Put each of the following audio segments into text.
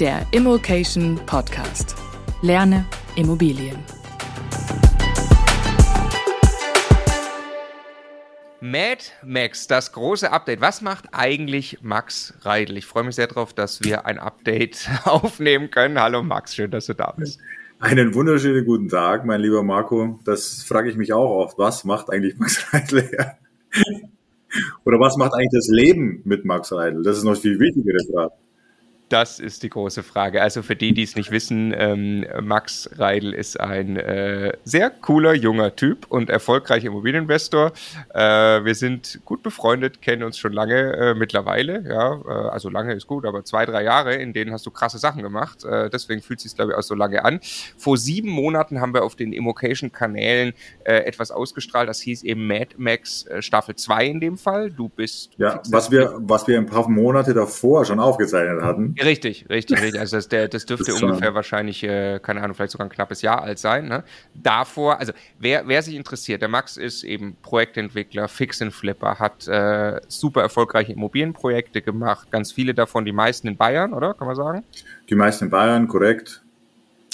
der Immokation Podcast. Lerne Immobilien. Mad Max, das große Update. Was macht eigentlich Max Reidel? Ich freue mich sehr darauf, dass wir ein Update aufnehmen können. Hallo Max, schön, dass du da bist. Einen wunderschönen guten Tag, mein lieber Marco. Das frage ich mich auch oft. Was macht eigentlich Max Reidel her? Oder was macht eigentlich das Leben mit Max Reidel? Das ist noch viel wichtigere Frage. Das ist die große Frage. Also für die, die es nicht wissen, ähm, Max Reidel ist ein äh, sehr cooler junger Typ und erfolgreicher Immobilieninvestor. Äh, wir sind gut befreundet, kennen uns schon lange äh, mittlerweile. Ja, äh, also lange ist gut, aber zwei, drei Jahre, in denen hast du krasse Sachen gemacht. Äh, deswegen fühlt sich glaube ich auch so lange an. Vor sieben Monaten haben wir auf den Immocation-Kanälen äh, etwas ausgestrahlt. Das hieß eben Mad Max Staffel 2 in dem Fall. Du bist. Ja, was wir, was wir ein paar Monate davor schon aufgezeichnet hatten. Richtig, richtig, richtig. Also das, der, das dürfte das ungefähr wahrscheinlich, äh, keine Ahnung, vielleicht sogar ein knappes Jahr alt sein. Ne? Davor, also wer, wer sich interessiert, der Max ist eben Projektentwickler, Fix and Flipper, hat äh, super erfolgreiche Immobilienprojekte gemacht, ganz viele davon, die meisten in Bayern, oder? Kann man sagen? Die meisten in Bayern, korrekt.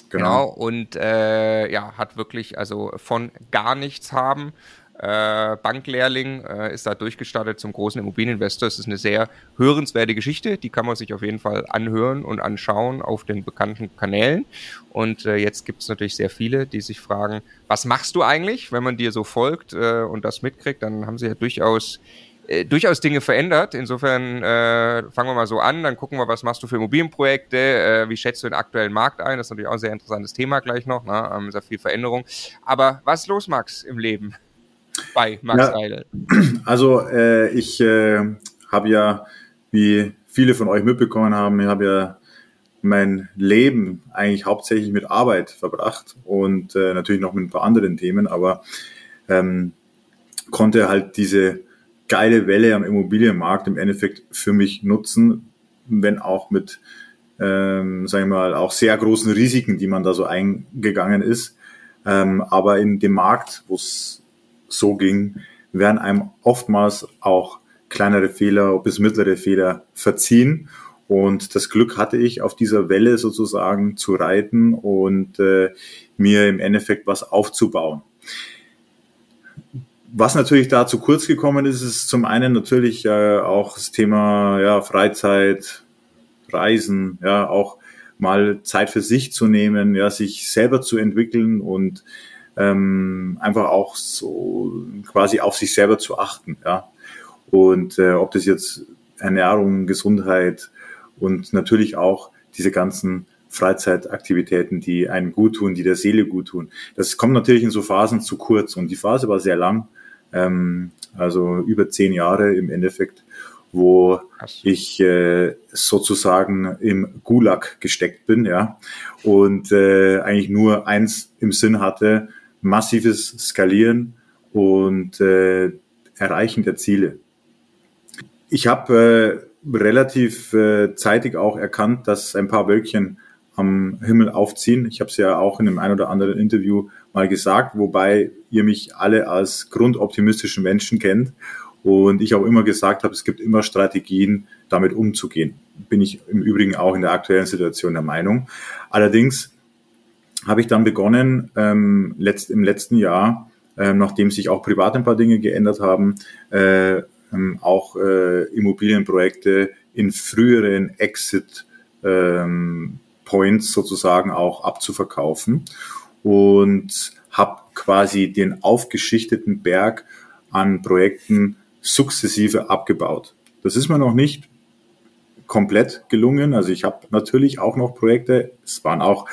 Genau. genau. Und äh, ja, hat wirklich also von gar nichts haben äh, Banklehrling, äh, ist da durchgestartet zum großen Immobilieninvestor. Es ist eine sehr hörenswerte Geschichte, die kann man sich auf jeden Fall anhören und anschauen auf den bekannten Kanälen. Und äh, jetzt gibt es natürlich sehr viele, die sich fragen, was machst du eigentlich, wenn man dir so folgt äh, und das mitkriegt, dann haben sie ja durchaus äh, durchaus Dinge verändert. Insofern äh, fangen wir mal so an, dann gucken wir, was machst du für Immobilienprojekte, äh, wie schätzt du den aktuellen Markt ein? Das ist natürlich auch ein sehr interessantes Thema gleich noch, ne? ähm, sehr viel Veränderung. Aber was ist los, Max, im Leben? Bei Max ja, Reidel? Also äh, ich äh, habe ja, wie viele von euch mitbekommen haben, ich habe ja mein Leben eigentlich hauptsächlich mit Arbeit verbracht und äh, natürlich noch mit ein paar anderen Themen, aber ähm, konnte halt diese geile Welle am Immobilienmarkt im Endeffekt für mich nutzen, wenn auch mit, ähm, sagen wir mal, auch sehr großen Risiken, die man da so eingegangen ist. Ähm, aber in dem Markt, wo es so ging, werden einem oftmals auch kleinere Fehler bis mittlere Fehler verziehen. Und das Glück hatte ich, auf dieser Welle sozusagen zu reiten und äh, mir im Endeffekt was aufzubauen. Was natürlich da zu kurz gekommen ist, ist zum einen natürlich äh, auch das Thema ja, Freizeit, Reisen, ja, auch mal Zeit für sich zu nehmen, ja, sich selber zu entwickeln und ähm, einfach auch so quasi auf sich selber zu achten. Ja? Und äh, ob das jetzt Ernährung, Gesundheit und natürlich auch diese ganzen Freizeitaktivitäten, die einem gut tun, die der Seele gut tun. Das kommt natürlich in so Phasen zu kurz und die Phase war sehr lang, ähm, also über zehn Jahre im Endeffekt, wo ich äh, sozusagen im Gulag gesteckt bin, ja, und äh, eigentlich nur eins im Sinn hatte, massives Skalieren und äh, Erreichen der Ziele. Ich habe äh, relativ äh, zeitig auch erkannt, dass ein paar Wölkchen am Himmel aufziehen. Ich habe es ja auch in einem ein oder anderen Interview mal gesagt, wobei ihr mich alle als grundoptimistischen Menschen kennt und ich auch immer gesagt habe, es gibt immer Strategien, damit umzugehen. Bin ich im Übrigen auch in der aktuellen Situation der Meinung. Allerdings habe ich dann begonnen, ähm, letzt, im letzten Jahr, äh, nachdem sich auch privat ein paar Dinge geändert haben, äh, ähm, auch äh, Immobilienprojekte in früheren Exit ähm, Points sozusagen auch abzuverkaufen und habe quasi den aufgeschichteten Berg an Projekten sukzessive abgebaut. Das ist mir noch nicht komplett gelungen. Also ich habe natürlich auch noch Projekte. Es waren auch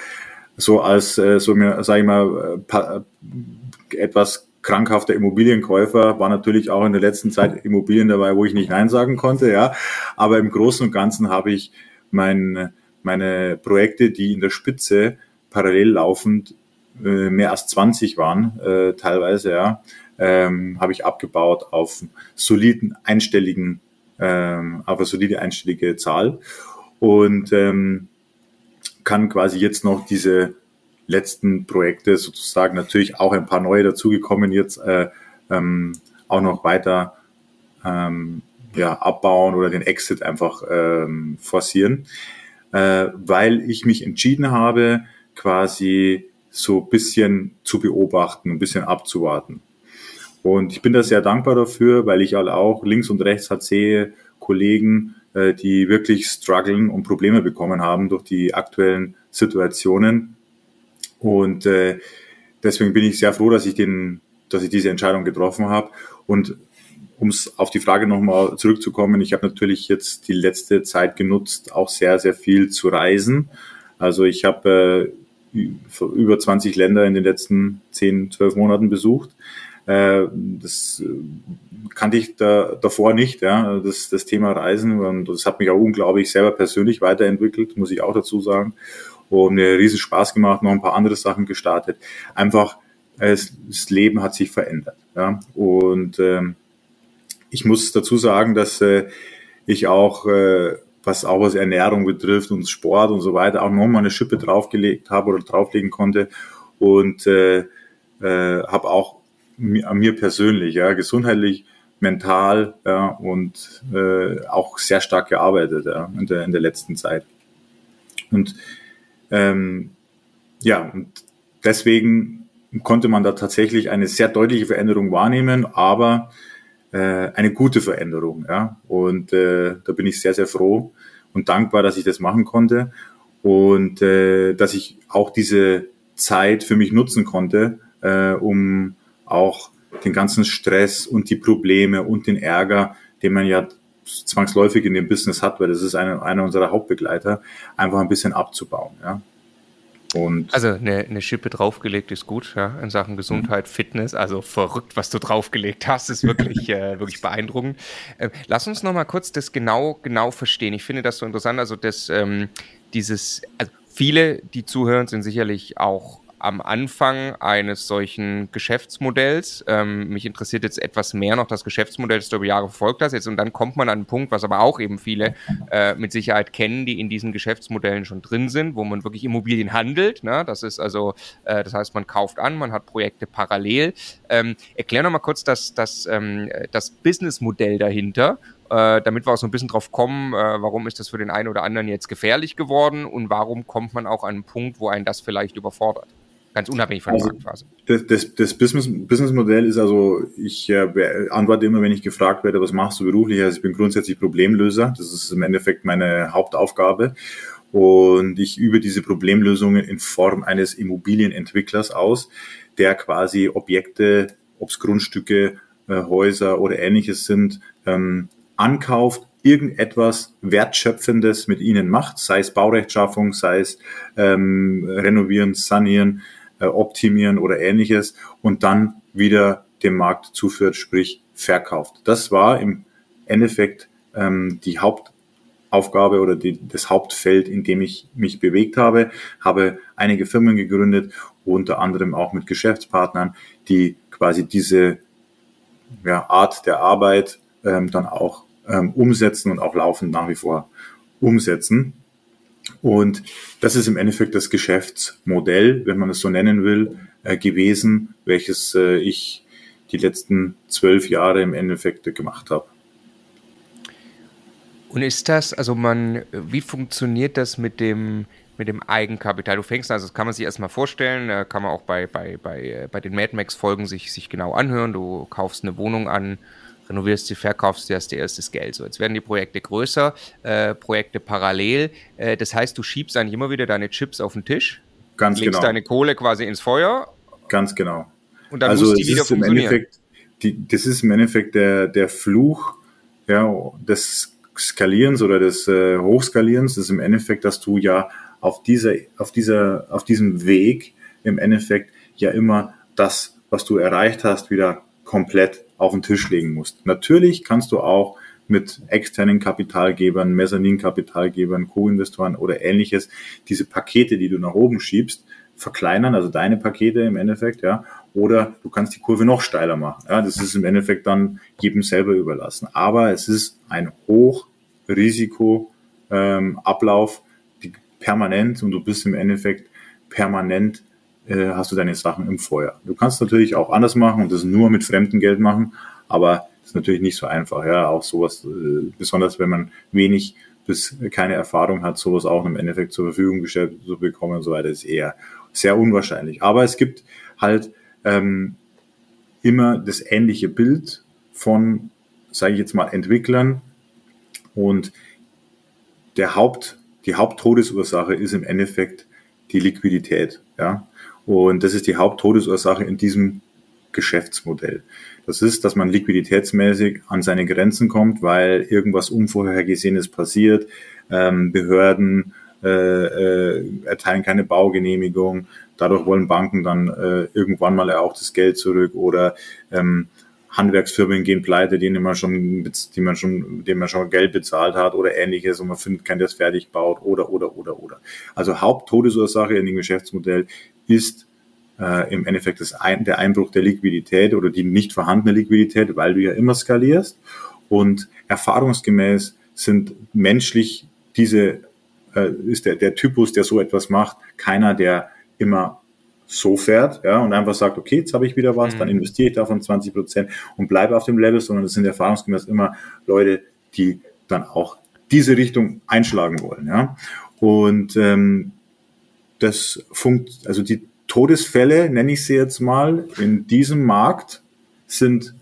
so als, äh, so mir, sag ich mal, äh, etwas krankhafter Immobilienkäufer war natürlich auch in der letzten Zeit Immobilien dabei, wo ich nicht Nein sagen konnte, ja. Aber im Großen und Ganzen habe ich mein, meine Projekte, die in der Spitze parallel laufend äh, mehr als 20 waren, äh, teilweise, ja, ähm, habe ich abgebaut auf soliden einstelligen, ähm, auf eine solide einstellige Zahl. Und ähm, kann quasi jetzt noch diese letzten Projekte sozusagen natürlich auch ein paar neue dazugekommen jetzt äh, ähm, auch noch weiter ähm, ja, abbauen oder den Exit einfach ähm, forcieren. äh, weil ich mich entschieden habe, quasi so bisschen zu beobachten, ein bisschen abzuwarten. Und ich bin da sehr dankbar dafür, weil ich halt auch links und rechts halt sehe Kollegen, äh, die wirklich strugglen und Probleme bekommen haben durch die aktuellen Situationen. Und äh, deswegen bin ich sehr froh, dass ich den, dass ich diese Entscheidung getroffen habe. Und um auf die Frage nochmal zurückzukommen, ich habe natürlich jetzt die letzte Zeit genutzt, auch sehr, sehr viel zu reisen. Also ich habe äh, über 20 Länder in den letzten 10, 12 Monaten besucht. Äh, das äh, kannte ich da, davor nicht, ja, das, das Thema Reisen. Und das hat mich auch unglaublich selber persönlich weiterentwickelt, muss ich auch dazu sagen. Und mir riesen Spaß gemacht, noch ein paar andere Sachen gestartet. Einfach, es, das Leben hat sich verändert. Ja. Und ähm, ich muss dazu sagen, dass äh, ich auch, äh, was auch was Ernährung betrifft und Sport und so weiter, auch nochmal eine Schippe draufgelegt habe oder drauflegen konnte und äh, äh, habe auch an mir persönlich, ja, gesundheitlich, mental ja, und äh, auch sehr stark gearbeitet ja, in, der, in der letzten Zeit. Und ähm, ja, und deswegen konnte man da tatsächlich eine sehr deutliche Veränderung wahrnehmen, aber äh, eine gute Veränderung. Ja? Und äh, da bin ich sehr, sehr froh und dankbar, dass ich das machen konnte und äh, dass ich auch diese Zeit für mich nutzen konnte, äh, um auch den ganzen Stress und die Probleme und den Ärger, den man ja zwangsläufig in dem Business hat, weil das ist einer, einer unserer Hauptbegleiter, einfach ein bisschen abzubauen. Ja. Und also eine, eine Schippe draufgelegt ist gut, ja, in Sachen Gesundheit, Fitness. Also verrückt, was du draufgelegt hast, ist wirklich, äh, wirklich beeindruckend. Äh, lass uns noch mal kurz das genau, genau verstehen. Ich finde das so interessant. Also das, ähm, dieses, also viele, die zuhören, sind sicherlich auch am Anfang eines solchen Geschäftsmodells. Ähm, mich interessiert jetzt etwas mehr noch das Geschäftsmodell, das du über Jahre verfolgt hast. Jetzt, und dann kommt man an einen Punkt, was aber auch eben viele äh, mit Sicherheit kennen, die in diesen Geschäftsmodellen schon drin sind, wo man wirklich Immobilien handelt. Ne? Das ist also, äh, das heißt, man kauft an, man hat Projekte parallel. Ähm, erklär noch mal kurz das, das, ähm, das Businessmodell dahinter äh, damit wir auch so ein bisschen drauf kommen, äh, warum ist das für den einen oder anderen jetzt gefährlich geworden und warum kommt man auch an einen Punkt, wo einen das vielleicht überfordert. Ganz unabhängig von der also, Marktphase. Das, das, das Business, Businessmodell ist also, ich äh, antworte immer, wenn ich gefragt werde, was machst du beruflich? Also ich bin grundsätzlich Problemlöser. Das ist im Endeffekt meine Hauptaufgabe. Und ich übe diese Problemlösungen in Form eines Immobilienentwicklers aus, der quasi Objekte, ob es Grundstücke, äh, Häuser oder ähnliches sind, ähm, ankauft, irgendetwas Wertschöpfendes mit ihnen macht, sei es Baurechtschaffung, sei es ähm, renovieren, sanieren, äh, optimieren oder ähnliches und dann wieder dem Markt zuführt, sprich verkauft. Das war im Endeffekt ähm, die Hauptaufgabe oder die, das Hauptfeld, in dem ich mich bewegt habe, habe einige Firmen gegründet, unter anderem auch mit Geschäftspartnern, die quasi diese ja, Art der Arbeit ähm, dann auch ähm, umsetzen und auch laufend nach wie vor umsetzen. Und das ist im Endeffekt das Geschäftsmodell, wenn man es so nennen will, äh, gewesen, welches äh, ich die letzten zwölf Jahre im Endeffekt gemacht habe. Und ist das, also man, wie funktioniert das mit dem, mit dem Eigenkapital? Du fängst, also das kann man sich erstmal vorstellen, äh, kann man auch bei, bei, bei, äh, bei den Mad Max-Folgen sich, sich genau anhören. Du kaufst eine Wohnung an, renovierst sie, verkaufst sie, hast dir erstes Geld. So, jetzt werden die Projekte größer, äh, Projekte parallel. Äh, das heißt, du schiebst eigentlich immer wieder deine Chips auf den Tisch, Ganz legst genau. deine Kohle quasi ins Feuer. Ganz genau. Und dann also muss die wieder funktionieren. Die, das ist im Endeffekt der, der Fluch ja, des Skalierens oder des äh, Hochskalierens. Das ist im Endeffekt, dass du ja auf dieser, auf dieser, auf diesem Weg im Endeffekt ja immer das, was du erreicht hast, wieder komplett auf den Tisch legen musst. Natürlich kannst du auch mit externen Kapitalgebern, Mezzaninkapitalgebern, Co-Investoren oder ähnliches diese Pakete, die du nach oben schiebst, verkleinern, also deine Pakete im Endeffekt, ja, oder du kannst die Kurve noch steiler machen. Ja, das ist im Endeffekt dann jedem selber überlassen. Aber es ist ein Hochrisiko ähm, permanent und du bist im Endeffekt permanent äh, hast du deine Sachen im Feuer. Du kannst natürlich auch anders machen und das nur mit fremdem Geld machen, aber das ist natürlich nicht so einfach. Ja, auch sowas, äh, besonders wenn man wenig bis keine Erfahrung hat, sowas auch im Endeffekt zur Verfügung gestellt zu bekommen und so weiter, ist eher sehr unwahrscheinlich. Aber es gibt halt ähm, immer das ähnliche Bild von, sage ich jetzt mal, Entwicklern und der Haupt, die Haupttodesursache ist im Endeffekt die Liquidität. Ja? Und das ist die Haupttodesursache in diesem Geschäftsmodell. Das ist, dass man liquiditätsmäßig an seine Grenzen kommt, weil irgendwas Unvorhergesehenes passiert, ähm, Behörden äh, äh, erteilen keine Baugenehmigung, dadurch wollen Banken dann äh, irgendwann mal auch das Geld zurück oder ähm, Handwerksfirmen gehen pleite, denen man schon, die man schon, denen man schon Geld bezahlt hat oder ähnliches und man findet keinen, der es fertig baut oder, oder, oder, oder. Also Haupttodesursache in dem Geschäftsmodell ist äh, im Endeffekt das ein, der Einbruch der Liquidität oder die nicht vorhandene Liquidität, weil du ja immer skalierst und erfahrungsgemäß sind menschlich diese, äh, ist der, der Typus, der so etwas macht, keiner, der immer so fährt, ja, und einfach sagt, okay, jetzt habe ich wieder was, mhm. dann investiere ich davon 20 Prozent und bleibe auf dem Level, sondern es sind erfahrungsgemäß immer Leute, die dann auch diese Richtung einschlagen wollen, ja. Und ähm, das funkt, also die Todesfälle, nenne ich sie jetzt mal, in diesem Markt sind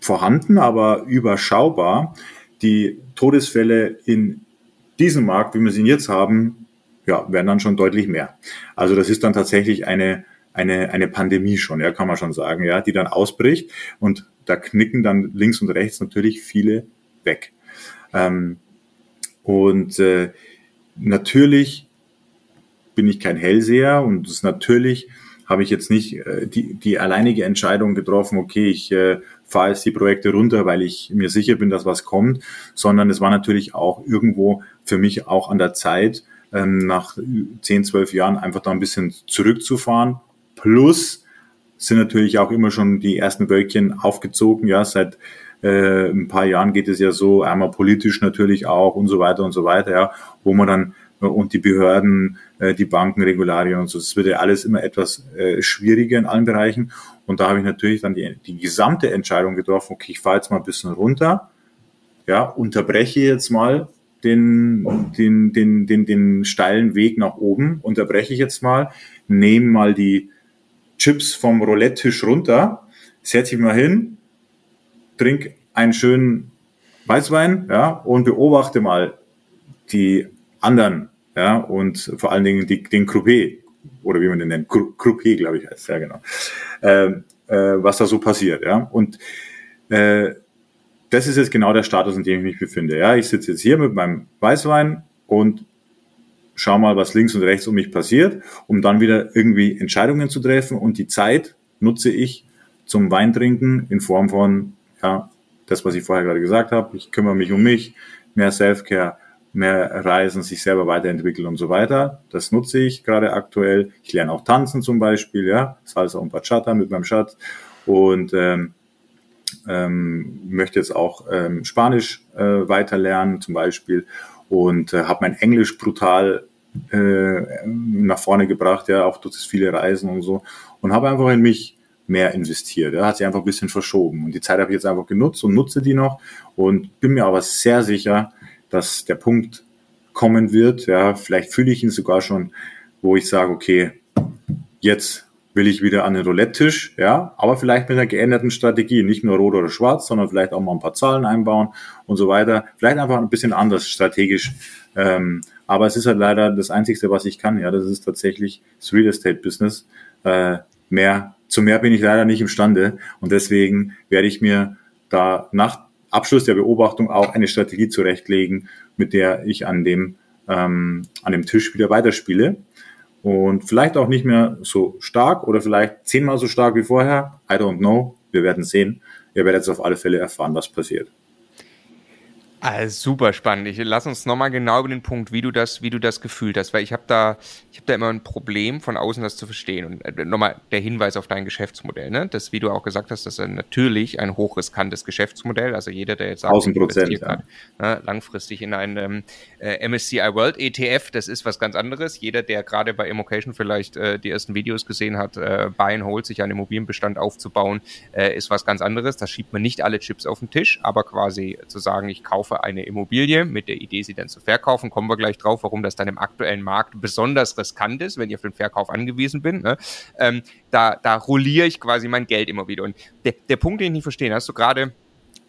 vorhanden, aber überschaubar. Die Todesfälle in diesem Markt, wie wir sie jetzt haben, ja, werden dann schon deutlich mehr. Also das ist dann tatsächlich eine, eine, eine Pandemie schon, ja, kann man schon sagen, ja, die dann ausbricht und da knicken dann links und rechts natürlich viele weg. Ähm, und äh, natürlich bin ich kein Hellseher und das natürlich habe ich jetzt nicht äh, die, die alleinige Entscheidung getroffen, okay, ich äh, fahre jetzt die Projekte runter, weil ich mir sicher bin, dass was kommt, sondern es war natürlich auch irgendwo für mich auch an der Zeit, ähm, nach 10, 12 Jahren einfach da ein bisschen zurückzufahren. Plus sind natürlich auch immer schon die ersten Wölkchen aufgezogen. Ja, seit äh, ein paar Jahren geht es ja so, einmal politisch natürlich auch und so weiter und so weiter, ja, wo man dann äh, und die Behörden, äh, die Banken, Regularien und so. Das wird ja alles immer etwas äh, schwieriger in allen Bereichen. Und da habe ich natürlich dann die, die gesamte Entscheidung getroffen, okay, ich fahre jetzt mal ein bisschen runter, ja, unterbreche jetzt mal den, den, den, den, den steilen Weg nach oben, unterbreche ich jetzt mal, nehme mal die Chips vom Roulette-Tisch runter, setze ich mal hin, trink einen schönen Weißwein, ja, und beobachte mal die anderen, ja, und vor allen Dingen die, den Croupier, oder wie man den nennt, Croupier, glaube ich, heißt, ja, genau, äh, äh, was da so passiert, ja, und äh, das ist jetzt genau der Status, in dem ich mich befinde. Ja, ich sitze jetzt hier mit meinem Weißwein und schau mal, was links und rechts um mich passiert, um dann wieder irgendwie Entscheidungen zu treffen und die Zeit nutze ich zum Weintrinken in Form von, ja, das, was ich vorher gerade gesagt habe. Ich kümmere mich um mich, mehr Selfcare, mehr Reisen, sich selber weiterentwickeln und so weiter. Das nutze ich gerade aktuell. Ich lerne auch tanzen zum Beispiel, ja, Salsa und Bachata mit meinem Schatz und ähm, ähm, möchte jetzt auch ähm, Spanisch äh, weiter lernen zum Beispiel und äh, habe mein Englisch brutal äh, nach vorne gebracht, ja, auch durch das viele Reisen und so und habe einfach in mich mehr investiert. Ja, hat sich einfach ein bisschen verschoben und die Zeit habe ich jetzt einfach genutzt und nutze die noch und bin mir aber sehr sicher, dass der Punkt kommen wird. Ja, vielleicht fühle ich ihn sogar schon, wo ich sage, okay, jetzt will ich wieder an den Roulette-Tisch, ja, aber vielleicht mit einer geänderten Strategie, nicht nur rot oder schwarz, sondern vielleicht auch mal ein paar Zahlen einbauen und so weiter. Vielleicht einfach ein bisschen anders strategisch. Ähm, aber es ist halt leider das Einzige, was ich kann. Ja, das ist tatsächlich das Real Estate Business. Äh, mehr, zu mehr bin ich leider nicht imstande und deswegen werde ich mir da nach Abschluss der Beobachtung auch eine Strategie zurechtlegen, mit der ich an dem ähm, an dem Tisch wieder weiterspiele und vielleicht auch nicht mehr so stark oder vielleicht zehnmal so stark wie vorher. I don't know. Wir werden sehen. Ihr werdet jetzt auf alle Fälle erfahren, was passiert. Also super spannend. Ich lass uns nochmal genau über den Punkt, wie du das, wie du das gefühlt hast, weil ich habe da, ich habe da immer ein Problem, von außen das zu verstehen. Und äh, nochmal der Hinweis auf dein Geschäftsmodell, ne? Das, wie du auch gesagt hast, das ist natürlich ein hochriskantes Geschäftsmodell. Also jeder, der jetzt sagt, investiert ja. hat, ne, langfristig in einen äh, MSCI World ETF, das ist was ganz anderes. Jeder, der gerade bei Immocation vielleicht äh, die ersten Videos gesehen hat, äh, Buy and Hold, sich einen Immobilienbestand aufzubauen, äh, ist was ganz anderes. Da schiebt man nicht alle Chips auf den Tisch, aber quasi zu sagen, ich kaufe kaufe eine Immobilie mit der Idee, sie dann zu verkaufen. Kommen wir gleich drauf, warum das dann im aktuellen Markt besonders riskant ist, wenn ich auf den Verkauf angewiesen bin. Ne? Ähm, da, da rolliere ich quasi mein Geld immer wieder. Und der, der Punkt, den ich nicht verstehe, hast du gerade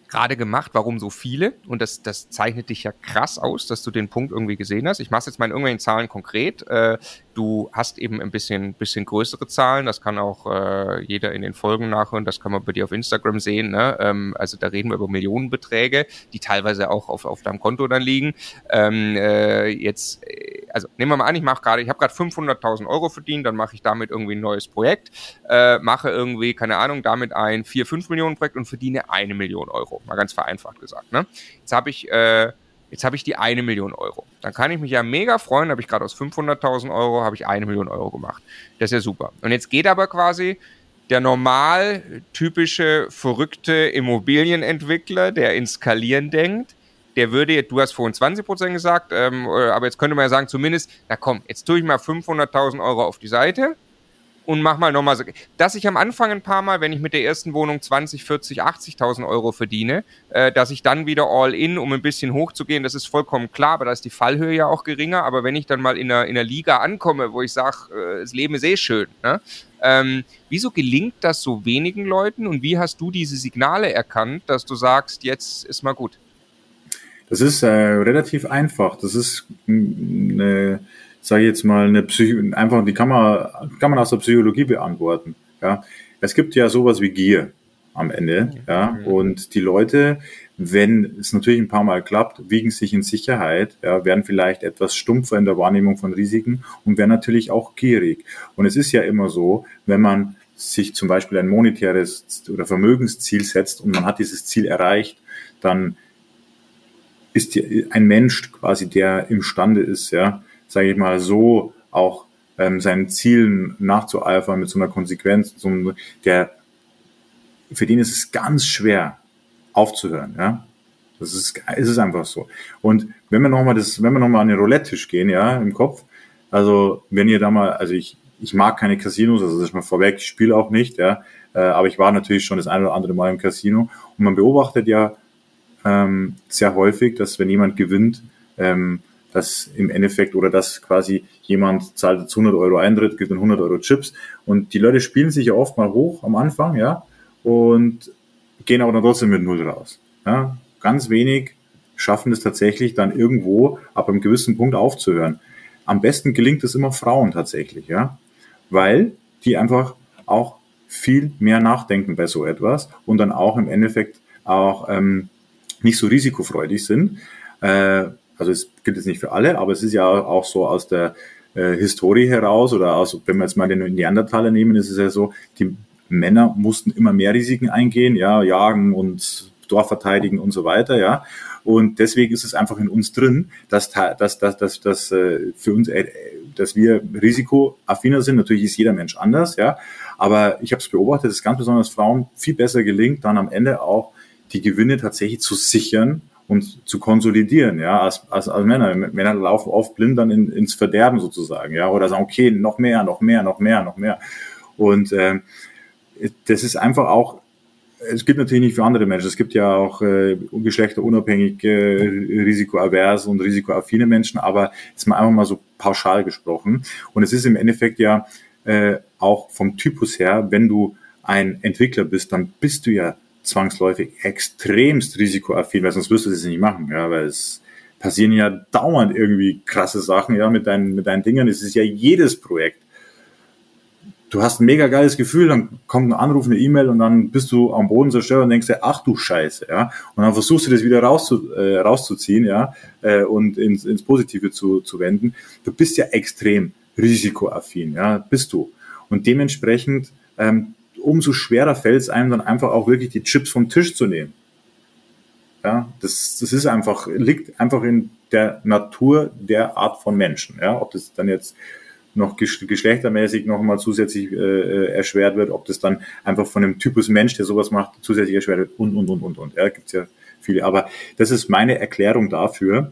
gerade gemacht, warum so viele? Und das, das zeichnet dich ja krass aus, dass du den Punkt irgendwie gesehen hast. Ich mache jetzt mal in irgendwelchen Zahlen konkret. Äh, du hast eben ein bisschen, bisschen größere Zahlen. Das kann auch äh, jeder in den Folgen nachhören. Das kann man bei dir auf Instagram sehen. Ne? Ähm, also da reden wir über Millionenbeträge, die teilweise auch auf, auf deinem Konto dann liegen. Ähm, äh, jetzt, äh, also nehmen wir mal an, ich mache gerade, ich habe gerade 500.000 Euro verdient, dann mache ich damit irgendwie ein neues Projekt, äh, mache irgendwie, keine Ahnung, damit ein 4, 5 Millionen Projekt und verdiene eine Million Euro mal ganz vereinfacht gesagt. Ne? Jetzt habe ich, äh, jetzt habe ich die eine Million Euro. Dann kann ich mich ja mega freuen, habe ich gerade aus 500.000 Euro, habe ich eine Million Euro gemacht. Das ist ja super. Und jetzt geht aber quasi der normal typische verrückte Immobilienentwickler, der in Skalieren denkt, der würde, du hast vorhin 20 Prozent gesagt, ähm, äh, aber jetzt könnte man ja sagen, zumindest, na komm, jetzt tue ich mal 500.000 Euro auf die Seite und mach mal nochmal so. Dass ich am Anfang ein paar Mal, wenn ich mit der ersten Wohnung 20, 40, 80.000 Euro verdiene, äh, dass ich dann wieder all in, um ein bisschen hochzugehen, das ist vollkommen klar, aber da ist die Fallhöhe ja auch geringer. Aber wenn ich dann mal in einer, in einer Liga ankomme, wo ich sage, äh, das Leben ist eh schön, ne? ähm, wieso gelingt das so wenigen Leuten und wie hast du diese Signale erkannt, dass du sagst, jetzt ist mal gut? Das ist äh, relativ einfach. Das ist eine sage ich jetzt mal, eine Psycho einfach, die kann man, kann man aus der Psychologie beantworten. Ja. Es gibt ja sowas wie Gier am Ende, ja, und die Leute, wenn es natürlich ein paar Mal klappt, wiegen sich in Sicherheit, ja, werden vielleicht etwas stumpfer in der Wahrnehmung von Risiken und werden natürlich auch gierig. Und es ist ja immer so, wenn man sich zum Beispiel ein monetäres oder Vermögensziel setzt und man hat dieses Ziel erreicht, dann ist die, ein Mensch quasi, der imstande ist, ja, sage ich mal, so auch ähm, seinen Zielen nachzueifern mit so einer Konsequenz, so einem, der für den ist es ganz schwer aufzuhören, ja. Das ist, ist es einfach so. Und wenn wir nochmal das, wenn wir nochmal an den Roulette-Tisch gehen, ja, im Kopf, also wenn ihr da mal, also ich, ich mag keine Casinos, also das ist mal vorweg, ich spiele auch nicht, ja, äh, aber ich war natürlich schon das eine oder andere Mal im Casino und man beobachtet ja ähm, sehr häufig, dass wenn jemand gewinnt, ähm, dass im Endeffekt oder dass quasi jemand zahlt jetzt 100 Euro Eintritt, gibt dann 100 Euro Chips und die Leute spielen sich ja oft mal hoch am Anfang, ja, und gehen aber dann trotzdem mit Null raus. Ja. Ganz wenig schaffen es tatsächlich dann irgendwo ab einem gewissen Punkt aufzuhören. Am besten gelingt es immer Frauen tatsächlich, ja, weil die einfach auch viel mehr nachdenken bei so etwas und dann auch im Endeffekt auch ähm, nicht so risikofreudig sind. Äh, also es gilt jetzt nicht für alle, aber es ist ja auch so aus der äh, Historie heraus oder aus, wenn wir jetzt mal den Neandertaler nehmen, ist es ja so, die Männer mussten immer mehr Risiken eingehen, ja, jagen und Dorf verteidigen und so weiter, ja. Und deswegen ist es einfach in uns drin, dass, dass, dass, dass, dass äh, für uns, äh, dass wir risikoaffiner sind. Natürlich ist jeder Mensch anders, ja. Aber ich habe es beobachtet, dass ganz besonders Frauen viel besser gelingt, dann am Ende auch die Gewinne tatsächlich zu sichern und zu konsolidieren, ja, als, als, als Männer. Männer laufen oft blind dann in, ins Verderben sozusagen, ja, oder sagen, okay, noch mehr, noch mehr, noch mehr, noch mehr. Und äh, das ist einfach auch, es gibt natürlich nicht für andere Menschen, es gibt ja auch äh, geschlechterunabhängig, äh, risikoavers und risikoaffine Menschen, aber jetzt mal einfach mal so pauschal gesprochen. Und es ist im Endeffekt ja äh, auch vom Typus her, wenn du ein Entwickler bist, dann bist du ja zwangsläufig extremst risikoaffin, weil sonst wirst du das nicht machen, ja, weil es passieren ja dauernd irgendwie krasse Sachen, ja, mit deinen, mit deinen Dingen. Es ist ja jedes Projekt. Du hast ein mega geiles Gefühl, dann kommt ein Anruf, eine E-Mail und dann bist du am Boden zerstört und denkst dir, ach du Scheiße, ja. Und dann versuchst du das wieder rauszu, äh, rauszuziehen, ja, äh, und ins, ins Positive zu, zu wenden. Du bist ja extrem risikoaffin, ja, bist du. Und dementsprechend ähm, umso schwerer fällt es einem dann einfach auch wirklich die Chips vom Tisch zu nehmen. Ja, das, das ist einfach, liegt einfach in der Natur der Art von Menschen. Ja, ob das dann jetzt noch geschlechtermäßig nochmal zusätzlich äh, äh, erschwert wird, ob das dann einfach von einem Typus Mensch, der sowas macht, zusätzlich erschwert wird und, und, und, und, und. Ja, gibt's ja viele. Aber das ist meine Erklärung dafür.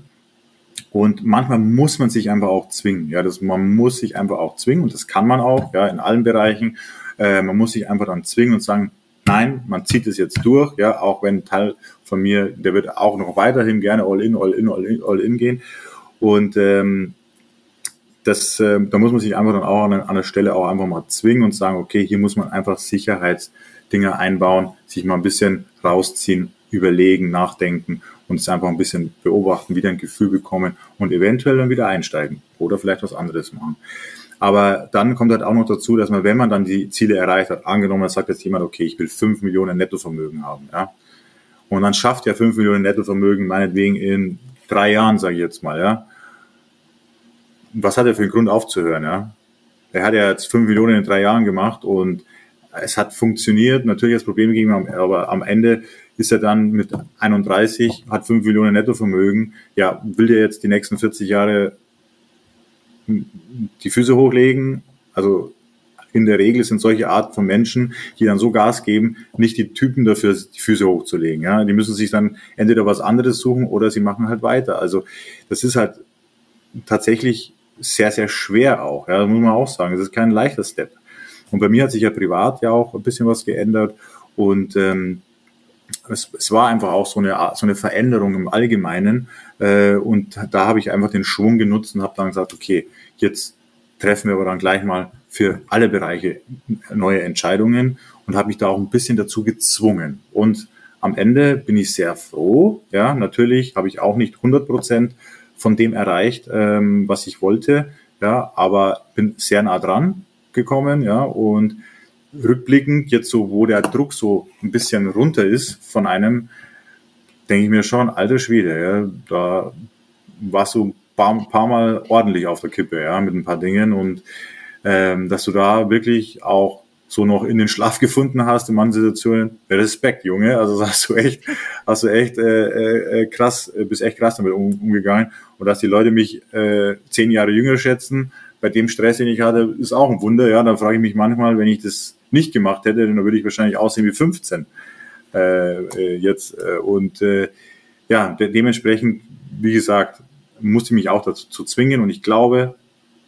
Und manchmal muss man sich einfach auch zwingen. Ja, das, man muss sich einfach auch zwingen und das kann man auch, ja, in allen Bereichen. Äh, man muss sich einfach dann zwingen und sagen, nein, man zieht es jetzt durch, ja, auch wenn ein Teil von mir, der wird auch noch weiterhin gerne all in, all in, all in, all in gehen. Und ähm, das, äh, da muss man sich einfach dann auch an, an der Stelle auch einfach mal zwingen und sagen, okay, hier muss man einfach Sicherheitsdinge einbauen, sich mal ein bisschen rausziehen, überlegen, nachdenken und es einfach ein bisschen beobachten, wieder ein Gefühl bekommen und eventuell dann wieder einsteigen oder vielleicht was anderes machen. Aber dann kommt halt auch noch dazu, dass man, wenn man dann die Ziele erreicht hat, angenommen, sagt jetzt jemand, okay, ich will fünf Millionen Nettovermögen haben, ja. Und dann schafft ja fünf Millionen Nettovermögen meinetwegen in drei Jahren, sage ich jetzt mal, ja was hat er für einen Grund aufzuhören, ja? Er hat ja jetzt fünf Millionen in drei Jahren gemacht und es hat funktioniert. Natürlich hat es Probleme gegeben, aber am Ende ist er dann mit 31, hat fünf Millionen Nettovermögen. Ja, will der jetzt die nächsten 40 Jahre die Füße hochlegen? Also in der Regel sind solche Art von Menschen, die dann so Gas geben, nicht die Typen dafür, die Füße hochzulegen. Ja, die müssen sich dann entweder was anderes suchen oder sie machen halt weiter. Also das ist halt tatsächlich sehr, sehr schwer auch. Ja, muss man auch sagen. Es ist kein leichter Step. Und bei mir hat sich ja privat ja auch ein bisschen was geändert und ähm, es, es war einfach auch so eine, so eine Veränderung im Allgemeinen. Äh, und da habe ich einfach den Schwung genutzt und habe dann gesagt, okay, jetzt treffen wir aber dann gleich mal für alle Bereiche neue Entscheidungen und habe mich da auch ein bisschen dazu gezwungen. Und am Ende bin ich sehr froh. Ja, natürlich habe ich auch nicht 100 Prozent von dem erreicht, ähm, was ich wollte. Ja, aber bin sehr nah dran gekommen, ja, und rückblickend jetzt so, wo der Druck so ein bisschen runter ist von einem, denke ich mir schon, alter Schwede, ja, da warst du ein paar, paar Mal ordentlich auf der Kippe, ja, mit ein paar Dingen und ähm, dass du da wirklich auch so noch in den Schlaf gefunden hast in manchen Situationen. Respekt, Junge. Also hast du echt, hast du echt äh, äh, krass, äh, bist echt krass damit um, umgegangen. Und dass die Leute mich äh, zehn Jahre jünger schätzen, bei dem Stress, den ich hatte, ist auch ein Wunder. Ja, dann frage ich mich manchmal, wenn ich das nicht gemacht hätte, dann würde ich wahrscheinlich aussehen wie 15 äh, äh, jetzt. Äh, und äh, ja, de dementsprechend, wie gesagt, musste ich mich auch dazu zwingen. Und ich glaube,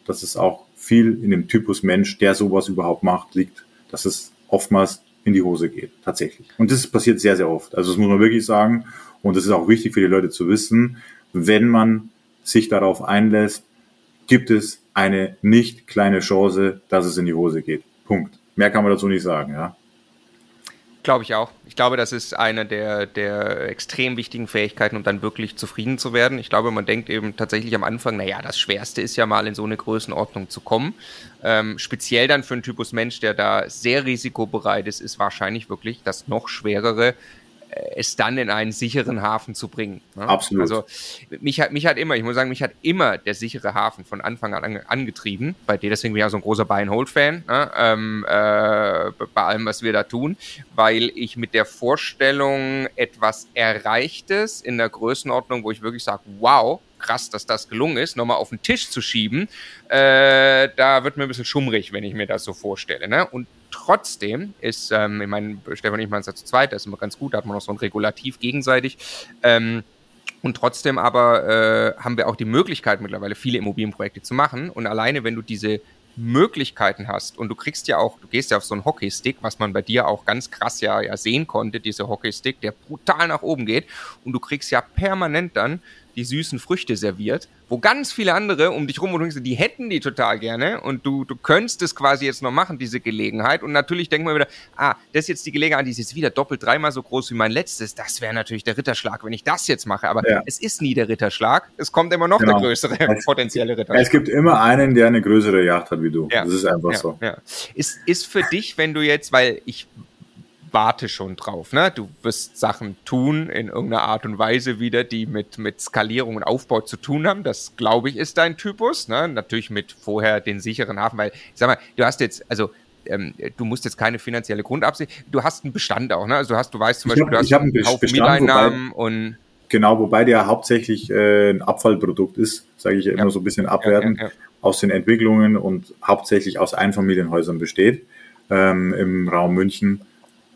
dass es auch viel in dem Typus Mensch, der sowas überhaupt macht, liegt dass es oftmals in die Hose geht, tatsächlich. Und das passiert sehr, sehr oft. Also das muss man wirklich sagen. Und das ist auch wichtig für die Leute zu wissen. Wenn man sich darauf einlässt, gibt es eine nicht kleine Chance, dass es in die Hose geht. Punkt. Mehr kann man dazu nicht sagen, ja. Glaube ich auch. Ich glaube, das ist eine der, der extrem wichtigen Fähigkeiten, um dann wirklich zufrieden zu werden. Ich glaube, man denkt eben tatsächlich am Anfang, naja, das Schwerste ist ja mal in so eine Größenordnung zu kommen. Ähm, speziell dann für einen Typus Mensch, der da sehr risikobereit ist, ist wahrscheinlich wirklich das noch schwerere, es dann in einen sicheren Hafen zu bringen. Ne? Absolut. Also mich hat, mich hat immer, ich muss sagen, mich hat immer der sichere Hafen von Anfang an angetrieben. Bei dir deswegen bin ich ja so ein großer Buy-and-Hold-Fan, ne? ähm, äh, bei allem, was wir da tun, weil ich mit der Vorstellung etwas Erreichtes in der Größenordnung, wo ich wirklich sage, wow, krass, dass das gelungen ist, nochmal auf den Tisch zu schieben, äh, da wird mir ein bisschen schummrig, wenn ich mir das so vorstelle. Ne? Und trotzdem ist, ähm, ich meine, Stefan und ich machen es ja zu zweit, das ist immer ganz gut, da hat man noch so ein Regulativ gegenseitig. Ähm, und trotzdem aber äh, haben wir auch die Möglichkeit mittlerweile viele Immobilienprojekte zu machen. Und alleine, wenn du diese Möglichkeiten hast und du kriegst ja auch, du gehst ja auf so einen Hockeystick, was man bei dir auch ganz krass ja, ja sehen konnte, diese Hockeystick, der brutal nach oben geht und du kriegst ja permanent dann die süßen Früchte serviert, wo ganz viele andere um dich rum und denkst, die hätten die total gerne und du, du könntest es quasi jetzt noch machen, diese Gelegenheit. Und natürlich denkt man wieder, ah, das ist jetzt die Gelegenheit, die ist jetzt wieder doppelt dreimal so groß wie mein letztes. Das wäre natürlich der Ritterschlag, wenn ich das jetzt mache. Aber ja. es ist nie der Ritterschlag. Es kommt immer noch genau. der größere es, potenzielle Ritterschlag. Es gibt immer einen, der eine größere Yacht hat wie du. Ja. Das ist einfach ja, so. Ist, ist für dich, wenn du jetzt, weil ich warte schon drauf. Ne? Du wirst Sachen tun in irgendeiner Art und Weise wieder, die mit, mit Skalierung und Aufbau zu tun haben. Das, glaube ich, ist dein Typus. Ne? Natürlich mit vorher den sicheren Hafen, weil, ich sag mal, du hast jetzt, also ähm, du musst jetzt keine finanzielle Grundabsicht, du hast einen Bestand auch, ne? Also du hast, du weißt zum Beispiel, hab, du hast einen Haufen Mieteinnahmen und Genau, wobei der hauptsächlich äh, ein Abfallprodukt ist, sage ich ja immer ja. so ein bisschen abwertend, ja, ja, aus den Entwicklungen und hauptsächlich aus Einfamilienhäusern besteht ähm, im Raum München.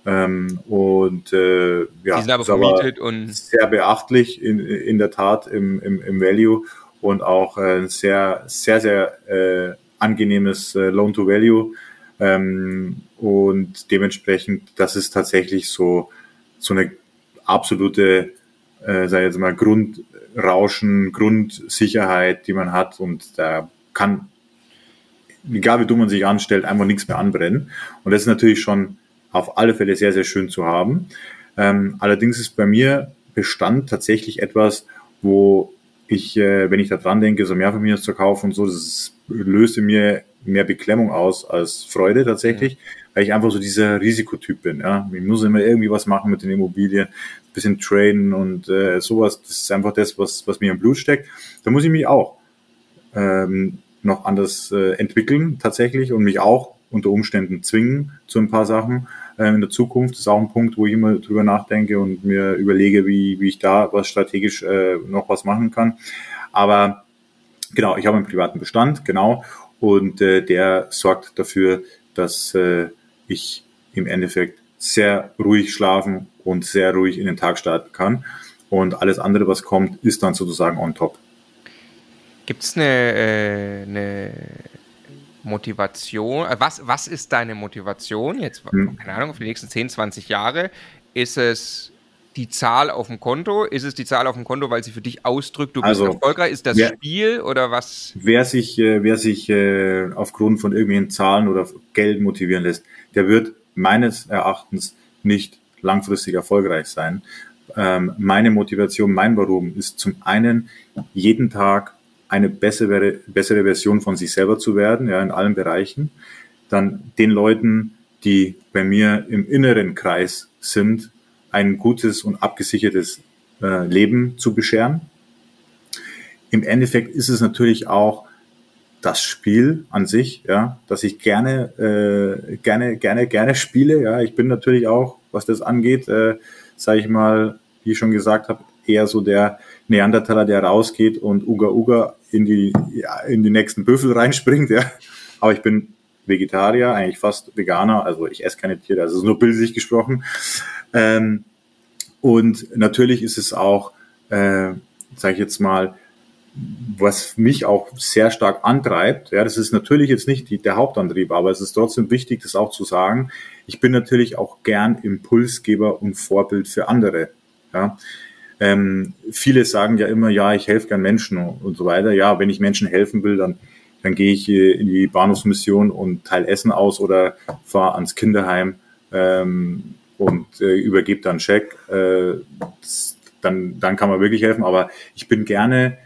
Ähm, und äh, ja, die sind aber vermietet und sehr beachtlich in, in der Tat im, im, im Value und auch äh, sehr, sehr, sehr äh, angenehmes äh, Loan-to-Value. Ähm, und dementsprechend, das ist tatsächlich so, so eine absolute, äh, sag ich jetzt mal, Grundrauschen, Grundsicherheit, die man hat und da kann, egal wie dumm man sich anstellt, einfach nichts mehr anbrennen. Und das ist natürlich schon auf alle Fälle sehr, sehr schön zu haben. Ähm, allerdings ist bei mir Bestand tatsächlich etwas, wo ich, äh, wenn ich da dran denke, so mehr von mir zu kaufen und so, das löste mir mehr Beklemmung aus als Freude tatsächlich, ja. weil ich einfach so dieser Risikotyp bin. Ja. Ich muss immer irgendwie was machen mit den Immobilien, ein bisschen traden und äh, sowas. Das ist einfach das, was, was mir im Blut steckt. Da muss ich mich auch ähm, noch anders äh, entwickeln tatsächlich und mich auch unter Umständen zwingen zu ein paar Sachen äh, in der Zukunft. Das ist auch ein Punkt, wo ich immer drüber nachdenke und mir überlege, wie, wie ich da was strategisch äh, noch was machen kann. Aber genau, ich habe einen privaten Bestand, genau, und äh, der sorgt dafür, dass äh, ich im Endeffekt sehr ruhig schlafen und sehr ruhig in den Tag starten kann. Und alles andere, was kommt, ist dann sozusagen on top. Gibt es eine, äh, eine Motivation? Äh, was, was ist deine Motivation jetzt, hm. keine Ahnung, für die nächsten 10, 20 Jahre? Ist es die Zahl auf dem Konto? Ist es die Zahl auf dem Konto, weil sie für dich ausdrückt, du also, bist erfolgreich? Ist das wer, Spiel oder was? Wer sich, äh, wer sich äh, aufgrund von irgendwelchen Zahlen oder Geld motivieren lässt, der wird meines Erachtens nicht langfristig erfolgreich sein. Ähm, meine Motivation, mein Warum ist zum einen jeden Tag eine bessere, bessere Version von sich selber zu werden, ja, in allen Bereichen. Dann den Leuten, die bei mir im inneren Kreis sind, ein gutes und abgesichertes äh, Leben zu bescheren. Im Endeffekt ist es natürlich auch das Spiel an sich, ja, dass ich gerne, äh, gerne, gerne, gerne spiele. Ja, ich bin natürlich auch, was das angeht, äh, sage ich mal, wie ich schon gesagt habe, eher so der Neandertaler, der rausgeht und Uga Uga in die, ja, in die nächsten Büffel reinspringt, ja. Aber ich bin Vegetarier, eigentlich fast Veganer, also ich esse keine Tiere, also nur bildlich gesprochen. Ähm, und natürlich ist es auch, äh, sage ich jetzt mal, was mich auch sehr stark antreibt, ja, das ist natürlich jetzt nicht die, der Hauptantrieb, aber es ist trotzdem wichtig, das auch zu sagen. Ich bin natürlich auch gern Impulsgeber und Vorbild für andere. Ja. Ähm, viele sagen ja immer, ja, ich helfe gern Menschen und so weiter. Ja, wenn ich Menschen helfen will, dann, dann gehe ich in die Bahnhofsmission und teile Essen aus oder fahre ans Kinderheim ähm, und äh, übergebe dann Scheck. Äh, dann, dann kann man wirklich helfen. Aber ich bin gerne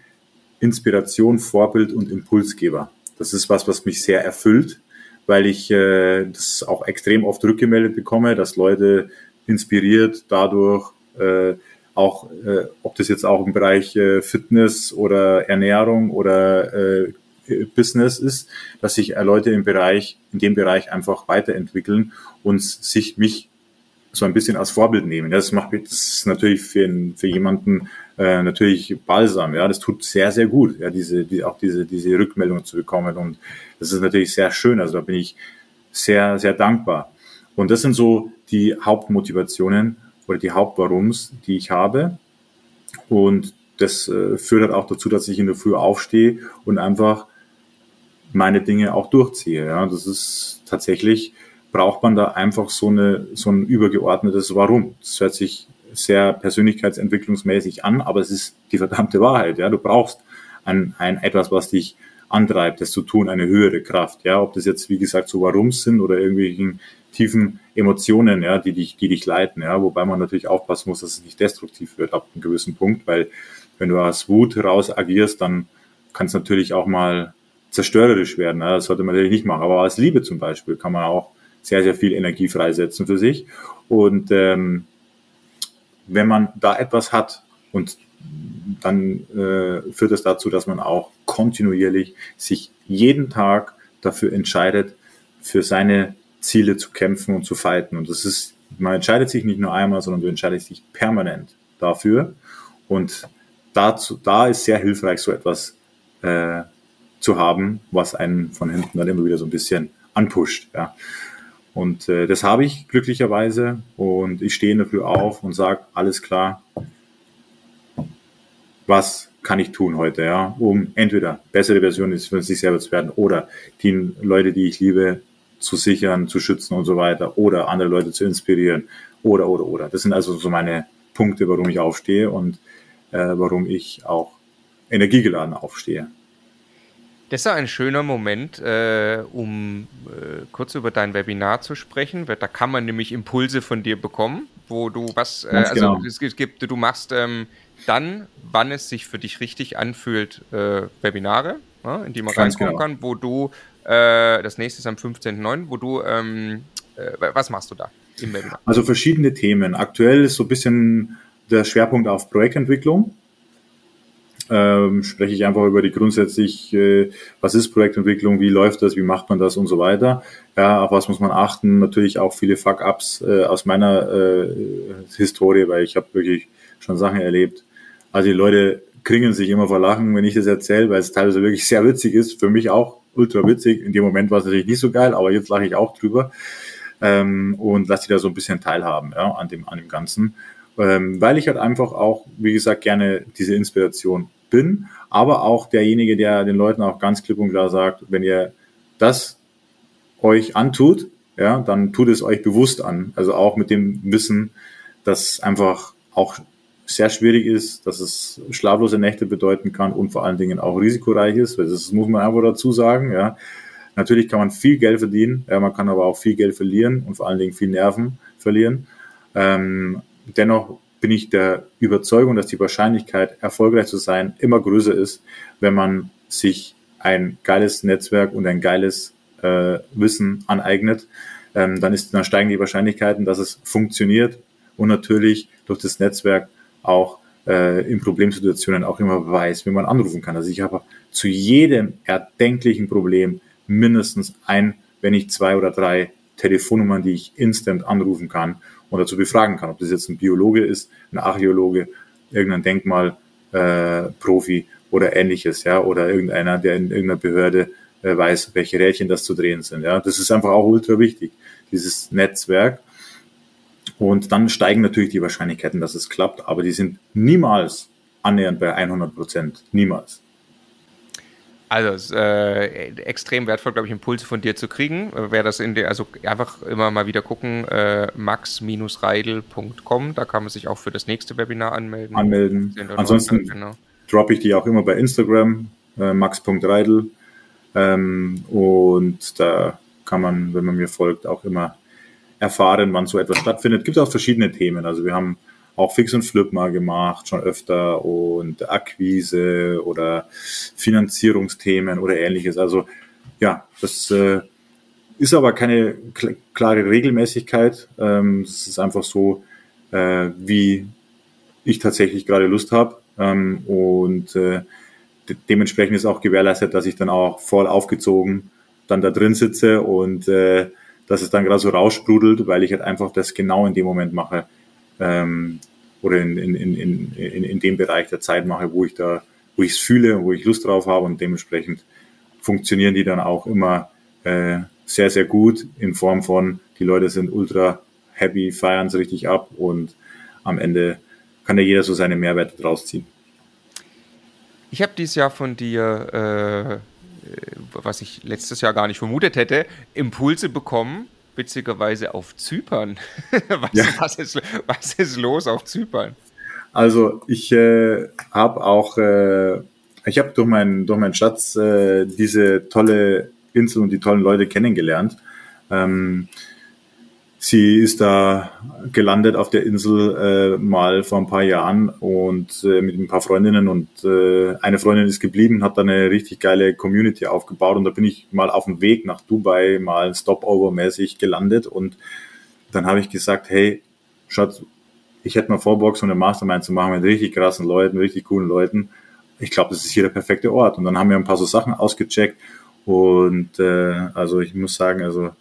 Inspiration, Vorbild und Impulsgeber. Das ist was, was mich sehr erfüllt, weil ich äh, das auch extrem oft rückgemeldet bekomme, dass Leute inspiriert dadurch äh, auch, äh, ob das jetzt auch im Bereich äh, Fitness oder Ernährung oder äh, Business ist, dass sich äh, Leute im Bereich, in dem Bereich einfach weiterentwickeln und sich mich so ein bisschen als Vorbild nehmen. Das macht ist natürlich für, für jemanden äh, natürlich balsam. Ja, das tut sehr, sehr gut, ja, diese, die, auch diese, diese Rückmeldung zu bekommen. Und das ist natürlich sehr schön. Also da bin ich sehr, sehr dankbar. Und das sind so die Hauptmotivationen oder die Hauptwarums, die ich habe. Und das äh, führt halt auch dazu, dass ich in der Früh aufstehe und einfach meine Dinge auch durchziehe. Ja, das ist tatsächlich braucht man da einfach so eine so ein übergeordnetes Warum. Das hört sich sehr persönlichkeitsentwicklungsmäßig an, aber es ist die verdammte Wahrheit. Ja, du brauchst ein, ein etwas, was dich antreibt, das zu tun, eine höhere Kraft. Ja, ob das jetzt wie gesagt so Warums sind oder irgendwelchen tiefen Emotionen, ja, die dich, die dich leiten. Ja, wobei man natürlich aufpassen muss, dass es nicht destruktiv wird ab einem gewissen Punkt, weil wenn du aus Wut raus agierst, dann kann es natürlich auch mal zerstörerisch werden. Ja, das sollte man natürlich nicht machen. Aber aus Liebe zum Beispiel kann man auch sehr, sehr viel Energie freisetzen für sich. Und ähm, wenn man da etwas hat und dann äh, führt es das dazu, dass man auch kontinuierlich sich jeden Tag dafür entscheidet, für seine Ziele zu kämpfen und zu fighten. Und das ist, man entscheidet sich nicht nur einmal, sondern du entscheidest dich permanent dafür. Und dazu, da ist sehr hilfreich, so etwas äh, zu haben, was einen von hinten dann immer wieder so ein bisschen anpusht. Ja. Und äh, das habe ich glücklicherweise und ich stehe dafür auf und sage, alles klar, was kann ich tun heute, ja, um entweder bessere Version von sich selber zu werden oder die Leute, die ich liebe, zu sichern, zu schützen und so weiter oder andere Leute zu inspirieren oder, oder, oder. Das sind also so meine Punkte, warum ich aufstehe und äh, warum ich auch energiegeladen aufstehe. Das ist ein schöner Moment, äh, um äh, kurz über dein Webinar zu sprechen. Da kann man nämlich Impulse von dir bekommen, wo du was, äh, also genau. es gibt, du machst ähm, dann, wann es sich für dich richtig anfühlt, äh, Webinare, ja, in die man Ganz reinkommen genau. kann, wo du, äh, das nächste ist am 15.09., wo du, ähm, äh, was machst du da im Webinar? Also verschiedene Themen. Aktuell ist so ein bisschen der Schwerpunkt auf Projektentwicklung ähm, spreche ich einfach über die grundsätzlich, äh, was ist Projektentwicklung, wie läuft das, wie macht man das und so weiter. Ja, auf was muss man achten? Natürlich auch viele Fuck-ups äh, aus meiner äh, Historie, weil ich habe wirklich schon Sachen erlebt. Also die Leute kringen sich immer vor Lachen, wenn ich das erzähle, weil es teilweise wirklich sehr witzig ist. Für mich auch ultra witzig. In dem Moment war es natürlich nicht so geil, aber jetzt lache ich auch drüber ähm, und lasse die da so ein bisschen teilhaben ja, an, dem, an dem Ganzen. Ähm, weil ich halt einfach auch, wie gesagt, gerne diese Inspiration bin, aber auch derjenige, der den Leuten auch ganz klipp und klar sagt, wenn ihr das euch antut, ja, dann tut es euch bewusst an. Also auch mit dem Wissen, dass einfach auch sehr schwierig ist, dass es schlaflose Nächte bedeuten kann und vor allen Dingen auch risikoreich ist. Das muss man einfach dazu sagen. Ja. Natürlich kann man viel Geld verdienen, ja, man kann aber auch viel Geld verlieren und vor allen Dingen viel Nerven verlieren. Ähm, dennoch bin ich der Überzeugung, dass die Wahrscheinlichkeit, erfolgreich zu sein, immer größer ist, wenn man sich ein geiles Netzwerk und ein geiles äh, Wissen aneignet. Ähm, dann, ist, dann steigen die Wahrscheinlichkeiten, dass es funktioniert und natürlich durch das Netzwerk auch äh, in Problemsituationen auch immer weiß, wie man anrufen kann. Also ich habe zu jedem erdenklichen Problem mindestens ein, wenn nicht zwei oder drei Telefonnummern, die ich instant anrufen kann und dazu befragen kann, ob das jetzt ein Biologe ist, ein Archäologe, irgendein Denkmalprofi äh, oder ähnliches, ja, oder irgendeiner, der in irgendeiner Behörde äh, weiß, welche Rädchen das zu drehen sind. Ja, das ist einfach auch ultra wichtig, dieses Netzwerk. Und dann steigen natürlich die Wahrscheinlichkeiten, dass es klappt, aber die sind niemals annähernd bei 100 Prozent. Niemals. Also äh, extrem wertvoll, glaube ich, Impulse von dir zu kriegen. Wer das in der, also einfach immer mal wieder gucken, äh, max-reidel.com, da kann man sich auch für das nächste Webinar anmelden. Anmelden. Ansonsten genau. droppe ich die auch immer bei Instagram, äh, max.reidel. Ähm, und da kann man, wenn man mir folgt, auch immer erfahren, wann so etwas stattfindet. Gibt auch verschiedene Themen. Also wir haben auch Fix und Flip mal gemacht, schon öfter und Akquise oder Finanzierungsthemen oder ähnliches. Also ja, das äh, ist aber keine kl klare Regelmäßigkeit. Ähm, es ist einfach so, äh, wie ich tatsächlich gerade Lust habe. Ähm, und äh, de dementsprechend ist auch gewährleistet, dass ich dann auch voll aufgezogen dann da drin sitze und äh, dass es dann gerade so raussprudelt, weil ich halt einfach das genau in dem Moment mache, ähm, oder in, in, in, in, in dem Bereich der Zeit mache, wo ich da, wo ich es fühle, wo ich Lust drauf habe und dementsprechend funktionieren die dann auch immer äh, sehr, sehr gut in Form von, die Leute sind ultra happy, feiern es richtig ab und am Ende kann ja jeder so seine Mehrwerte draus ziehen. Ich habe dieses Jahr von dir, äh, was ich letztes Jahr gar nicht vermutet hätte, Impulse bekommen, witzigerweise auf Zypern. was, ja. was, ist, was ist los auf Zypern? Also ich äh, habe auch, äh, ich habe durch meinen durch meinen Schatz äh, diese tolle Insel und die tollen Leute kennengelernt. Ähm, Sie ist da gelandet auf der Insel äh, mal vor ein paar Jahren und äh, mit ein paar Freundinnen und äh, eine Freundin ist geblieben, hat da eine richtig geile Community aufgebaut und da bin ich mal auf dem Weg nach Dubai mal Stopover-mäßig gelandet und dann habe ich gesagt, hey, Schatz, ich hätte mal vor, Box und eine Mastermind zu machen mit richtig krassen Leuten, richtig coolen Leuten. Ich glaube, das ist hier der perfekte Ort. Und dann haben wir ein paar so Sachen ausgecheckt und äh, also ich muss sagen, also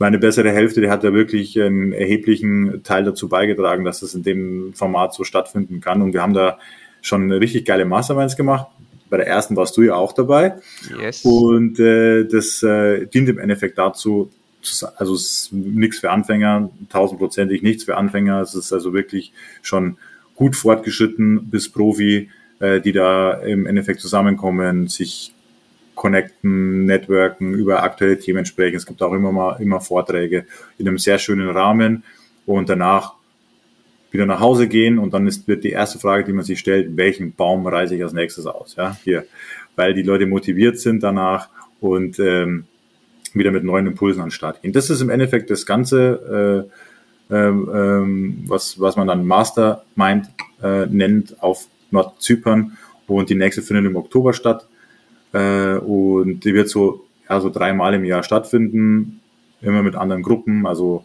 meine bessere Hälfte, die hat ja wirklich einen erheblichen Teil dazu beigetragen, dass es in dem Format so stattfinden kann. Und wir haben da schon richtig geile Masterminds gemacht. Bei der ersten warst du ja auch dabei. Yes. Und äh, das äh, dient im Endeffekt dazu, also es ist nichts für Anfänger, tausendprozentig nichts für Anfänger. Es ist also wirklich schon gut fortgeschritten bis Profi, äh, die da im Endeffekt zusammenkommen, sich connecten, networken, über aktuelle Themen sprechen. Es gibt auch immer mal immer Vorträge in einem sehr schönen Rahmen und danach wieder nach Hause gehen und dann ist, wird die erste Frage, die man sich stellt, welchen Baum reiße ich als nächstes aus? Ja, hier, weil die Leute motiviert sind danach und ähm, wieder mit neuen Impulsen an den Start gehen. Das ist im Endeffekt das Ganze, äh, ähm, was, was man dann Mastermind äh, nennt auf Nordzypern und die nächste findet im Oktober statt äh, und die wird so, ja, so dreimal im Jahr stattfinden, immer mit anderen Gruppen, also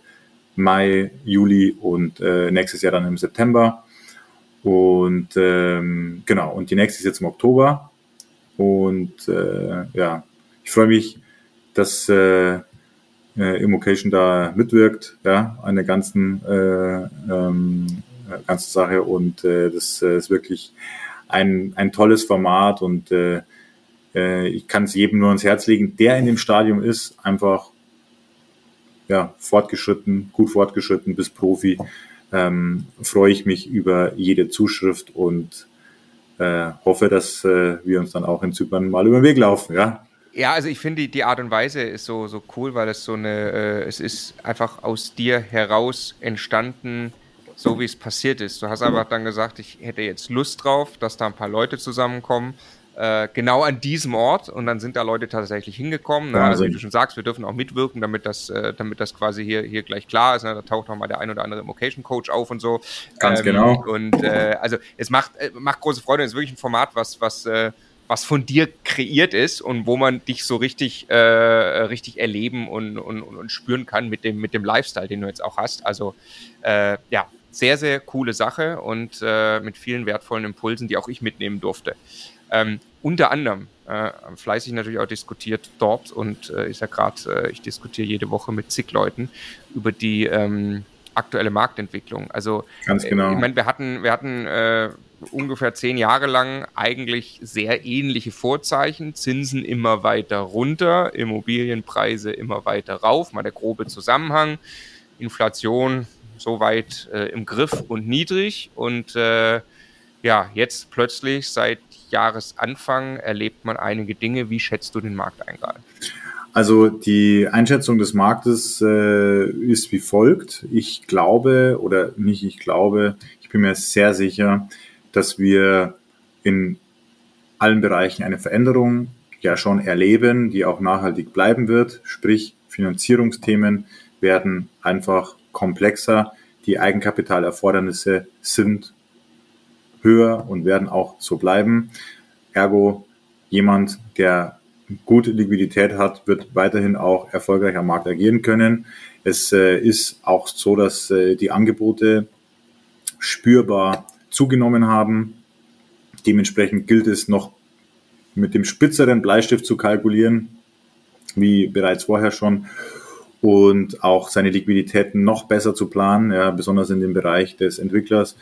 Mai, Juli und äh, nächstes Jahr dann im September. Und ähm, genau, und die nächste ist jetzt im Oktober. Und äh, ja, ich freue mich, dass äh, äh, Immocation da mitwirkt, ja, an der ganzen, äh, ähm, ganzen Sache. Und äh, das äh, ist wirklich ein, ein tolles Format und äh, äh, ich kann es jedem nur ans Herz legen, der in dem Stadium ist, einfach ja, fortgeschritten, gut fortgeschritten bis Profi, ähm, freue ich mich über jede Zuschrift und äh, hoffe, dass äh, wir uns dann auch in Zypern mal über den Weg laufen, ja. Ja, also ich finde die Art und Weise ist so, so cool, weil es so eine, äh, es ist einfach aus dir heraus entstanden, so wie es passiert ist. Du hast einfach dann gesagt, ich hätte jetzt Lust drauf, dass da ein paar Leute zusammenkommen äh, genau an diesem Ort und dann sind da Leute tatsächlich hingekommen. Ne? Also wie du schon sagst, wir dürfen auch mitwirken, damit das, äh, damit das quasi hier, hier gleich klar ist. Ne? Da taucht auch mal der ein oder andere Mocation Coach auf und so. Ganz ähm, genau. Und äh, also es macht, äh, macht große Freude. Es ist wirklich ein Format, was, was äh, was von dir kreiert ist und wo man dich so richtig, äh, richtig erleben und, und, und spüren kann mit dem, mit dem Lifestyle, den du jetzt auch hast. Also äh, ja, sehr, sehr coole Sache und äh, mit vielen wertvollen Impulsen, die auch ich mitnehmen durfte. Ähm, unter anderem äh, fleißig natürlich auch diskutiert dort und äh, ist ja gerade, äh, ich diskutiere jede Woche mit zig Leuten über die ähm, aktuelle Marktentwicklung. Also ganz äh, genau. ich meine, wir hatten, wir hatten äh, ungefähr zehn Jahre lang eigentlich sehr ähnliche Vorzeichen. Zinsen immer weiter runter, Immobilienpreise immer weiter rauf, mal der grobe Zusammenhang. Inflation soweit äh, im Griff und niedrig und ja, jetzt plötzlich seit Jahresanfang erlebt man einige Dinge. Wie schätzt du den Markt ein gerade? Also die Einschätzung des Marktes äh, ist wie folgt. Ich glaube oder nicht ich glaube, ich bin mir sehr sicher, dass wir in allen Bereichen eine Veränderung ja schon erleben, die auch nachhaltig bleiben wird. Sprich, Finanzierungsthemen werden einfach komplexer. Die Eigenkapitalerfordernisse sind höher und werden auch so bleiben. Ergo, jemand, der gute Liquidität hat, wird weiterhin auch erfolgreich am Markt agieren können. Es äh, ist auch so, dass äh, die Angebote spürbar zugenommen haben. Dementsprechend gilt es noch mit dem spitzeren Bleistift zu kalkulieren, wie bereits vorher schon, und auch seine Liquiditäten noch besser zu planen, ja, besonders in dem Bereich des Entwicklers.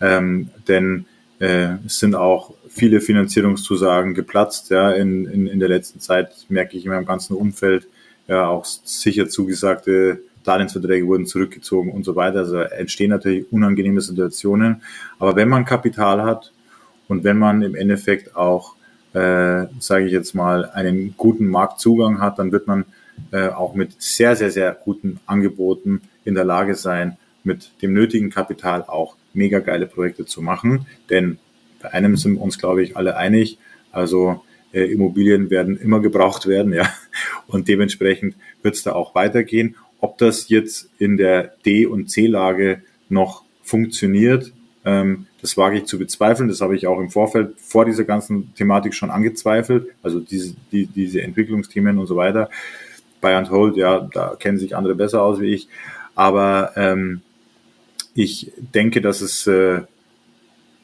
Ähm, denn äh, es sind auch viele Finanzierungszusagen geplatzt. Ja, in, in, in der letzten Zeit merke ich in meinem ganzen Umfeld, ja, auch sicher zugesagte Darlehensverträge wurden zurückgezogen und so weiter. Also entstehen natürlich unangenehme Situationen. Aber wenn man Kapital hat und wenn man im Endeffekt auch, äh, sage ich jetzt mal, einen guten Marktzugang hat, dann wird man äh, auch mit sehr, sehr, sehr guten Angeboten in der Lage sein, mit dem nötigen Kapital auch mega geile Projekte zu machen. Denn bei einem sind wir uns, glaube ich, alle einig. Also äh, Immobilien werden immer gebraucht werden, ja. Und dementsprechend wird es da auch weitergehen. Ob das jetzt in der D- und C-Lage noch funktioniert, ähm, das wage ich zu bezweifeln. Das habe ich auch im Vorfeld vor dieser ganzen Thematik schon angezweifelt. Also diese, die, diese Entwicklungsthemen und so weiter. Buy and Hold, ja, da kennen sich andere besser aus wie ich. Aber ähm, ich denke, dass es äh,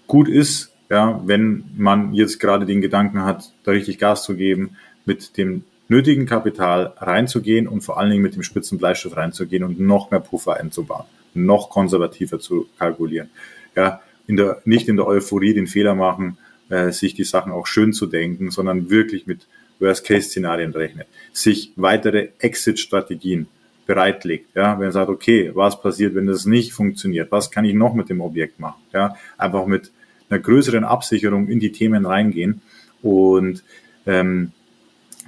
gut ist, ja, wenn man jetzt gerade den Gedanken hat, da richtig Gas zu geben, mit dem nötigen Kapital reinzugehen und vor allen Dingen mit dem spitzen Bleistift reinzugehen und noch mehr Puffer einzubauen, noch konservativer zu kalkulieren. Ja, in der, nicht in der Euphorie den Fehler machen, äh, sich die Sachen auch schön zu denken, sondern wirklich mit Worst-Case-Szenarien rechnet, sich weitere Exit-Strategien bereitlegt. Ja, wenn er sagt, okay, was passiert, wenn das nicht funktioniert? Was kann ich noch mit dem Objekt machen? Ja, einfach mit einer größeren Absicherung in die Themen reingehen und ähm,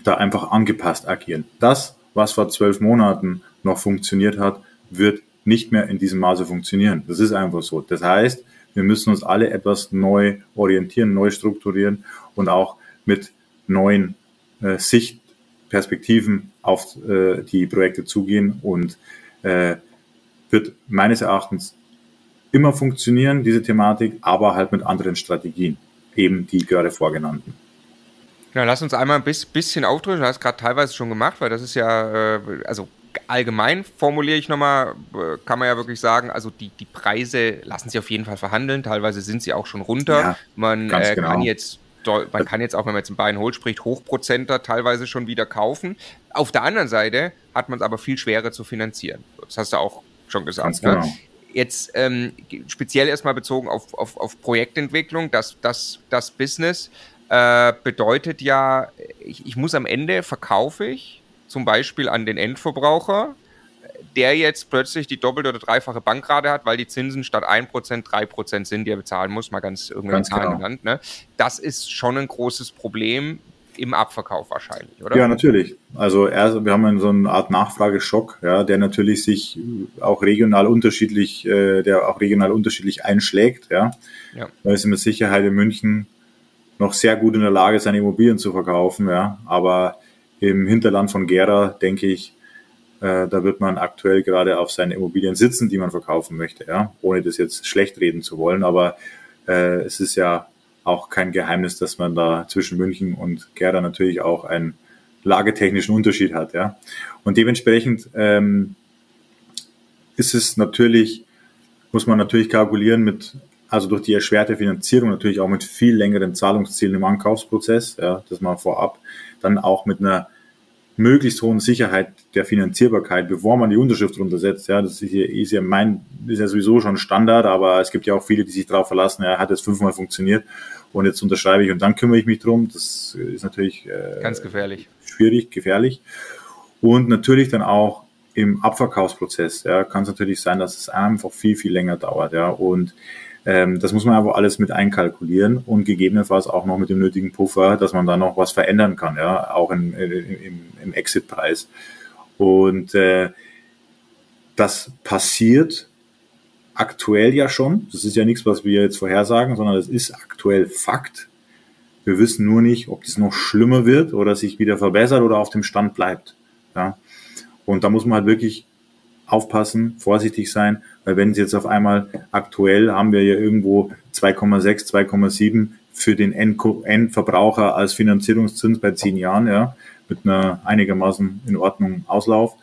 da einfach angepasst agieren. Das, was vor zwölf Monaten noch funktioniert hat, wird nicht mehr in diesem Maße funktionieren. Das ist einfach so. Das heißt, wir müssen uns alle etwas neu orientieren, neu strukturieren und auch mit neuen äh, Sichtperspektiven auf äh, die Projekte zugehen und äh, wird meines Erachtens immer funktionieren, diese Thematik, aber halt mit anderen Strategien, eben die gerade vorgenannten. Ja, lass uns einmal ein bisschen aufdrücken. Du hast gerade teilweise schon gemacht, weil das ist ja, äh, also allgemein formuliere ich nochmal, äh, kann man ja wirklich sagen, also die, die Preise lassen sich auf jeden Fall verhandeln. Teilweise sind sie auch schon runter. Ja, man äh, genau. kann jetzt man kann jetzt auch, wenn man jetzt ein Buy and Hold spricht, Hochprozenter teilweise schon wieder kaufen. Auf der anderen Seite hat man es aber viel schwerer zu finanzieren. Das hast du auch schon gesagt. Ne? Genau. Ne? Jetzt ähm, speziell erstmal bezogen auf, auf, auf Projektentwicklung, das, das, das Business äh, bedeutet ja, ich, ich muss am Ende verkaufe ich zum Beispiel an den Endverbraucher, der jetzt plötzlich die doppelte oder dreifache Bankrate hat, weil die Zinsen statt 1% 3% sind, die er bezahlen muss, mal ganz irgendwann Zahlen genau. genannt. Ne? Das ist schon ein großes Problem im Abverkauf wahrscheinlich, oder? Ja, natürlich. Also erst, wir haben so eine Art Nachfrageschock, ja, der natürlich sich auch regional unterschiedlich, äh, der auch regional unterschiedlich einschlägt, ja. ja. Da ist mit Sicherheit in München noch sehr gut in der Lage, seine Immobilien zu verkaufen, ja. Aber im Hinterland von Gera, denke ich, äh, da wird man aktuell gerade auf seinen Immobilien sitzen, die man verkaufen möchte, ja. Ohne das jetzt schlecht reden zu wollen, aber äh, es ist ja auch kein Geheimnis, dass man da zwischen München und Gera natürlich auch einen lagetechnischen Unterschied hat. Ja? Und dementsprechend ähm, ist es natürlich, muss man natürlich kalkulieren mit, also durch die erschwerte Finanzierung natürlich auch mit viel längeren Zahlungszielen im Ankaufsprozess, ja, dass man vorab dann auch mit einer möglichst hohen Sicherheit der Finanzierbarkeit, bevor man die Unterschrift runtersetzt. Ja, das ist ja, ist ja mein, ist ja sowieso schon Standard, aber es gibt ja auch viele, die sich darauf verlassen, ja, hat jetzt fünfmal funktioniert und jetzt unterschreibe ich und dann kümmere ich mich drum. Das ist natürlich äh, ganz gefährlich. Schwierig, gefährlich. Und natürlich dann auch im Abverkaufsprozess ja, kann es natürlich sein, dass es einfach viel, viel länger dauert. Ja, und ähm, das muss man einfach alles mit einkalkulieren und gegebenenfalls auch noch mit dem nötigen Puffer, dass man da noch was verändern kann, ja, auch in, im, im Exit-Preis. Und äh, das passiert aktuell ja schon. Das ist ja nichts, was wir jetzt vorhersagen, sondern es ist aktuell Fakt. Wir wissen nur nicht, ob das noch schlimmer wird oder sich wieder verbessert oder auf dem Stand bleibt. Ja. Und da muss man halt wirklich aufpassen, vorsichtig sein, weil wenn es jetzt auf einmal aktuell haben wir ja irgendwo 2,6, 2,7 für den Endverbraucher als Finanzierungszins bei zehn Jahren, ja, mit einer einigermaßen in Ordnung Auslauf.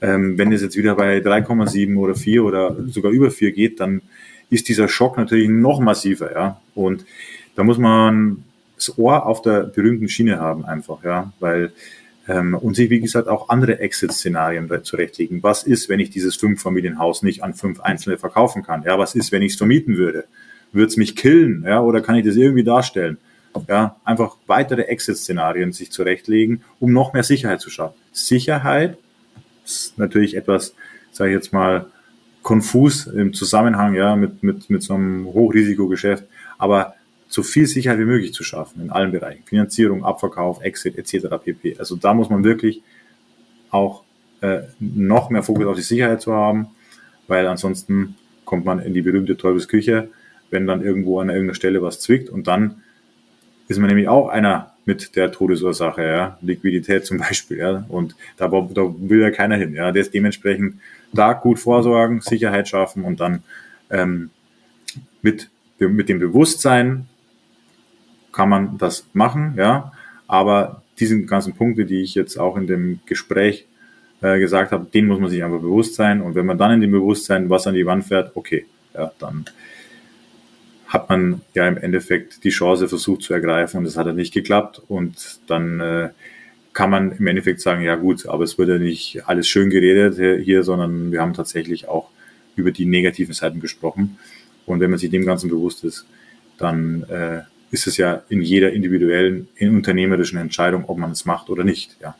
Ähm, wenn es jetzt wieder bei 3,7 oder 4 oder sogar über 4 geht, dann ist dieser Schock natürlich noch massiver, ja. Und da muss man das Ohr auf der berühmten Schiene haben einfach, ja, weil ähm, und sich, wie gesagt, auch andere Exit-Szenarien zurechtlegen. Was ist, wenn ich dieses Fünf-Familienhaus nicht an fünf Einzelne verkaufen kann? Ja, was ist, wenn ich es vermieten würde? Würde es mich killen? Ja, oder kann ich das irgendwie darstellen? Ja, einfach weitere Exit-Szenarien sich zurechtlegen, um noch mehr Sicherheit zu schaffen. Sicherheit ist natürlich etwas, sage ich jetzt mal, konfus im Zusammenhang ja, mit, mit, mit so einem Hochrisikogeschäft, aber so viel Sicherheit wie möglich zu schaffen in allen Bereichen. Finanzierung, Abverkauf, Exit etc. pp. Also da muss man wirklich auch äh, noch mehr Fokus auf die Sicherheit zu haben, weil ansonsten kommt man in die berühmte Teufelsküche, wenn dann irgendwo an irgendeiner Stelle was zwickt und dann ist man nämlich auch einer mit der Todesursache, ja, Liquidität zum Beispiel, ja, und da, da will ja keiner hin, ja, ist dementsprechend da gut vorsorgen, Sicherheit schaffen und dann ähm, mit, mit dem Bewusstsein kann man das machen, ja, aber diesen ganzen Punkte, die ich jetzt auch in dem Gespräch äh, gesagt habe, den muss man sich einfach bewusst sein. Und wenn man dann in dem Bewusstsein was an die Wand fährt, okay, ja, dann hat man ja im Endeffekt die Chance versucht zu ergreifen und es hat ja nicht geklappt. Und dann äh, kann man im Endeffekt sagen, ja gut, aber es wird ja nicht alles schön geredet hier, sondern wir haben tatsächlich auch über die negativen Seiten gesprochen. Und wenn man sich dem Ganzen bewusst ist, dann äh, ist es ja in jeder individuellen, in unternehmerischen Entscheidung, ob man es macht oder nicht, ja.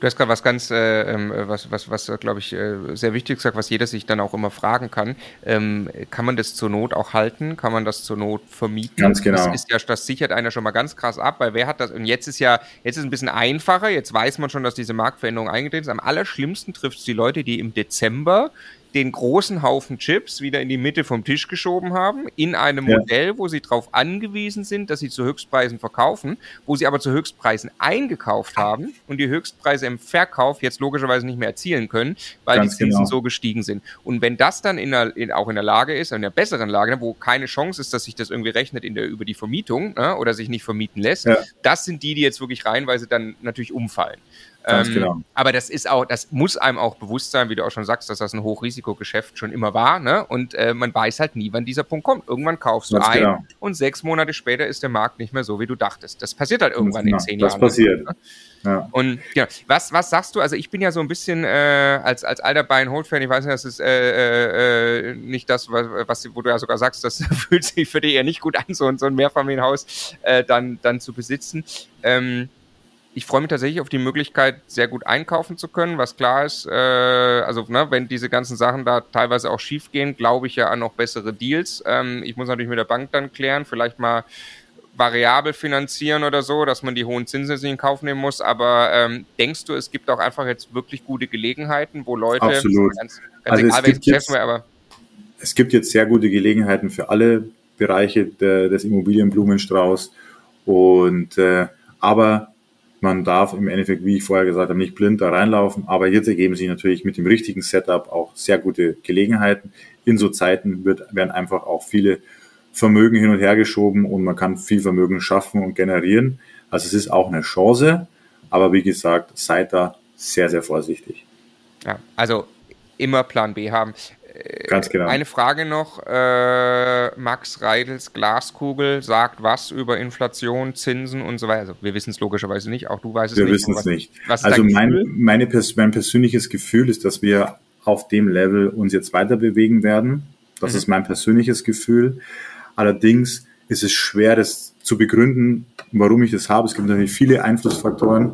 Du hast gerade was ganz, äh, ähm, was, was, was glaube ich, äh, sehr wichtig gesagt, was jeder sich dann auch immer fragen kann. Ähm, kann man das zur Not auch halten? Kann man das zur Not vermieten? Ganz genau. Das, ist ja, das sichert einer schon mal ganz krass ab, weil wer hat das? Und jetzt ist ja, jetzt ist es ein bisschen einfacher. Jetzt weiß man schon, dass diese Marktveränderung eingetreten ist. Am allerschlimmsten trifft es die Leute, die im Dezember den großen Haufen Chips wieder in die Mitte vom Tisch geschoben haben, in einem ja. Modell, wo sie darauf angewiesen sind, dass sie zu Höchstpreisen verkaufen, wo sie aber zu Höchstpreisen eingekauft haben und die Höchstpreise im Verkauf jetzt logischerweise nicht mehr erzielen können, weil Ganz die Zinsen genau. so gestiegen sind. Und wenn das dann in der, in, auch in der Lage ist, in der besseren Lage, ne, wo keine Chance ist, dass sich das irgendwie rechnet in der, über die Vermietung ne, oder sich nicht vermieten lässt, ja. das sind die, die jetzt wirklich reihenweise dann natürlich umfallen. Ähm, genau. Aber das ist auch, das muss einem auch bewusst sein, wie du auch schon sagst, dass das ein Hochrisikogeschäft schon immer war, ne? Und äh, man weiß halt nie, wann dieser Punkt kommt. Irgendwann kaufst du Ganz ein genau. und sechs Monate später ist der Markt nicht mehr so, wie du dachtest. Das passiert halt irgendwann genau. in zehn das Jahren. Das passiert. Ne? Ja. Und ja, was, was sagst du? Also ich bin ja so ein bisschen äh, als, als alter Bayern Hold Fan, ich weiß nicht, das ist äh, äh, nicht das, was, was, wo du ja sogar sagst, das fühlt sich für dich eher nicht gut an, so, so ein Mehrfamilienhaus äh, dann, dann zu besitzen. Ähm, ich freue mich tatsächlich auf die Möglichkeit, sehr gut einkaufen zu können, was klar ist, äh, also ne, wenn diese ganzen Sachen da teilweise auch schief gehen, glaube ich ja an noch bessere Deals. Ähm, ich muss natürlich mit der Bank dann klären, vielleicht mal variabel finanzieren oder so, dass man die hohen Zinsen nicht in Kauf nehmen muss. Aber ähm, denkst du, es gibt auch einfach jetzt wirklich gute Gelegenheiten, wo Leute, Absolut. ganz, ganz also egal, welches Geschäft wir, aber es gibt jetzt sehr gute Gelegenheiten für alle Bereiche der, des Immobilienblumenstrauß und äh, aber man darf im Endeffekt, wie ich vorher gesagt habe, nicht blind da reinlaufen, aber jetzt ergeben sich natürlich mit dem richtigen Setup auch sehr gute Gelegenheiten. In so Zeiten wird, werden einfach auch viele Vermögen hin und her geschoben und man kann viel Vermögen schaffen und generieren. Also es ist auch eine Chance, aber wie gesagt, seid da sehr, sehr vorsichtig. Ja, also immer Plan B haben. Ganz genau. Eine Frage noch. Äh, Max Reidels Glaskugel sagt was über Inflation, Zinsen und so weiter. Also wir wissen es logischerweise nicht, auch du weißt es wir nicht. Wir wissen es nicht. also mein, meine, mein persönliches Gefühl ist, dass wir auf dem Level uns jetzt weiter bewegen werden. Das mhm. ist mein persönliches Gefühl. Allerdings ist es schwer, das zu begründen, warum ich das habe. Es gibt natürlich viele Einflussfaktoren.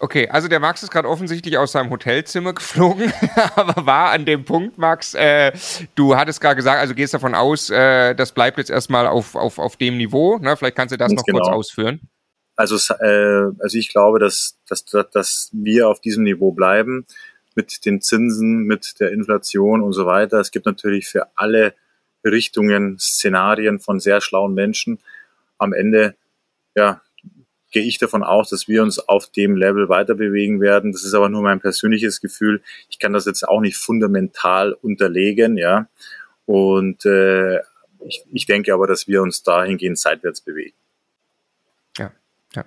Okay, also der Max ist gerade offensichtlich aus seinem Hotelzimmer geflogen, aber war an dem Punkt, Max, äh, du hattest gerade gesagt, also gehst davon aus, äh, das bleibt jetzt erstmal auf, auf, auf dem Niveau. Ne? Vielleicht kannst du das Ganz noch genau. kurz ausführen. Also, äh, also ich glaube, dass, dass, dass wir auf diesem Niveau bleiben mit den Zinsen, mit der Inflation und so weiter. Es gibt natürlich für alle Richtungen Szenarien von sehr schlauen Menschen. Am Ende, ja, gehe ich davon aus, dass wir uns auf dem Level weiter bewegen werden. Das ist aber nur mein persönliches Gefühl. Ich kann das jetzt auch nicht fundamental unterlegen, ja. Und äh, ich, ich denke aber, dass wir uns dahingehend seitwärts bewegen. Ja, ja.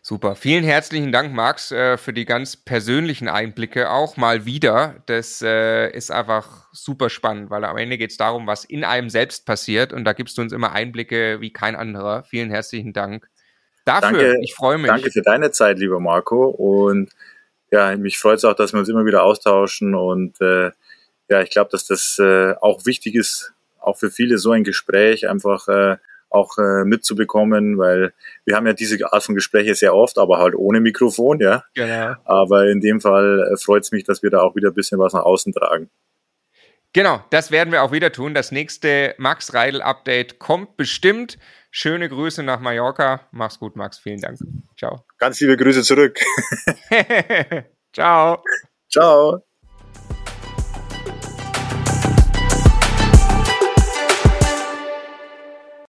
Super. Vielen herzlichen Dank, Max, äh, für die ganz persönlichen Einblicke auch mal wieder. Das äh, ist einfach super spannend, weil am Ende geht es darum, was in einem selbst passiert. Und da gibst du uns immer Einblicke wie kein anderer. Vielen herzlichen Dank. Dafür, danke, ich freue mich. Danke für deine Zeit, lieber Marco. Und ja, mich freut es auch, dass wir uns immer wieder austauschen. Und äh, ja, ich glaube, dass das äh, auch wichtig ist, auch für viele so ein Gespräch einfach äh, auch äh, mitzubekommen, weil wir haben ja diese Art von Gespräche sehr oft, aber halt ohne Mikrofon, ja. Genau. Aber in dem Fall äh, freut es mich, dass wir da auch wieder ein bisschen was nach außen tragen. Genau, das werden wir auch wieder tun. Das nächste Max Reidel Update kommt bestimmt. Schöne Grüße nach Mallorca. Mach's gut, Max. Vielen Dank. Ciao. Ganz liebe Grüße zurück. Ciao. Ciao.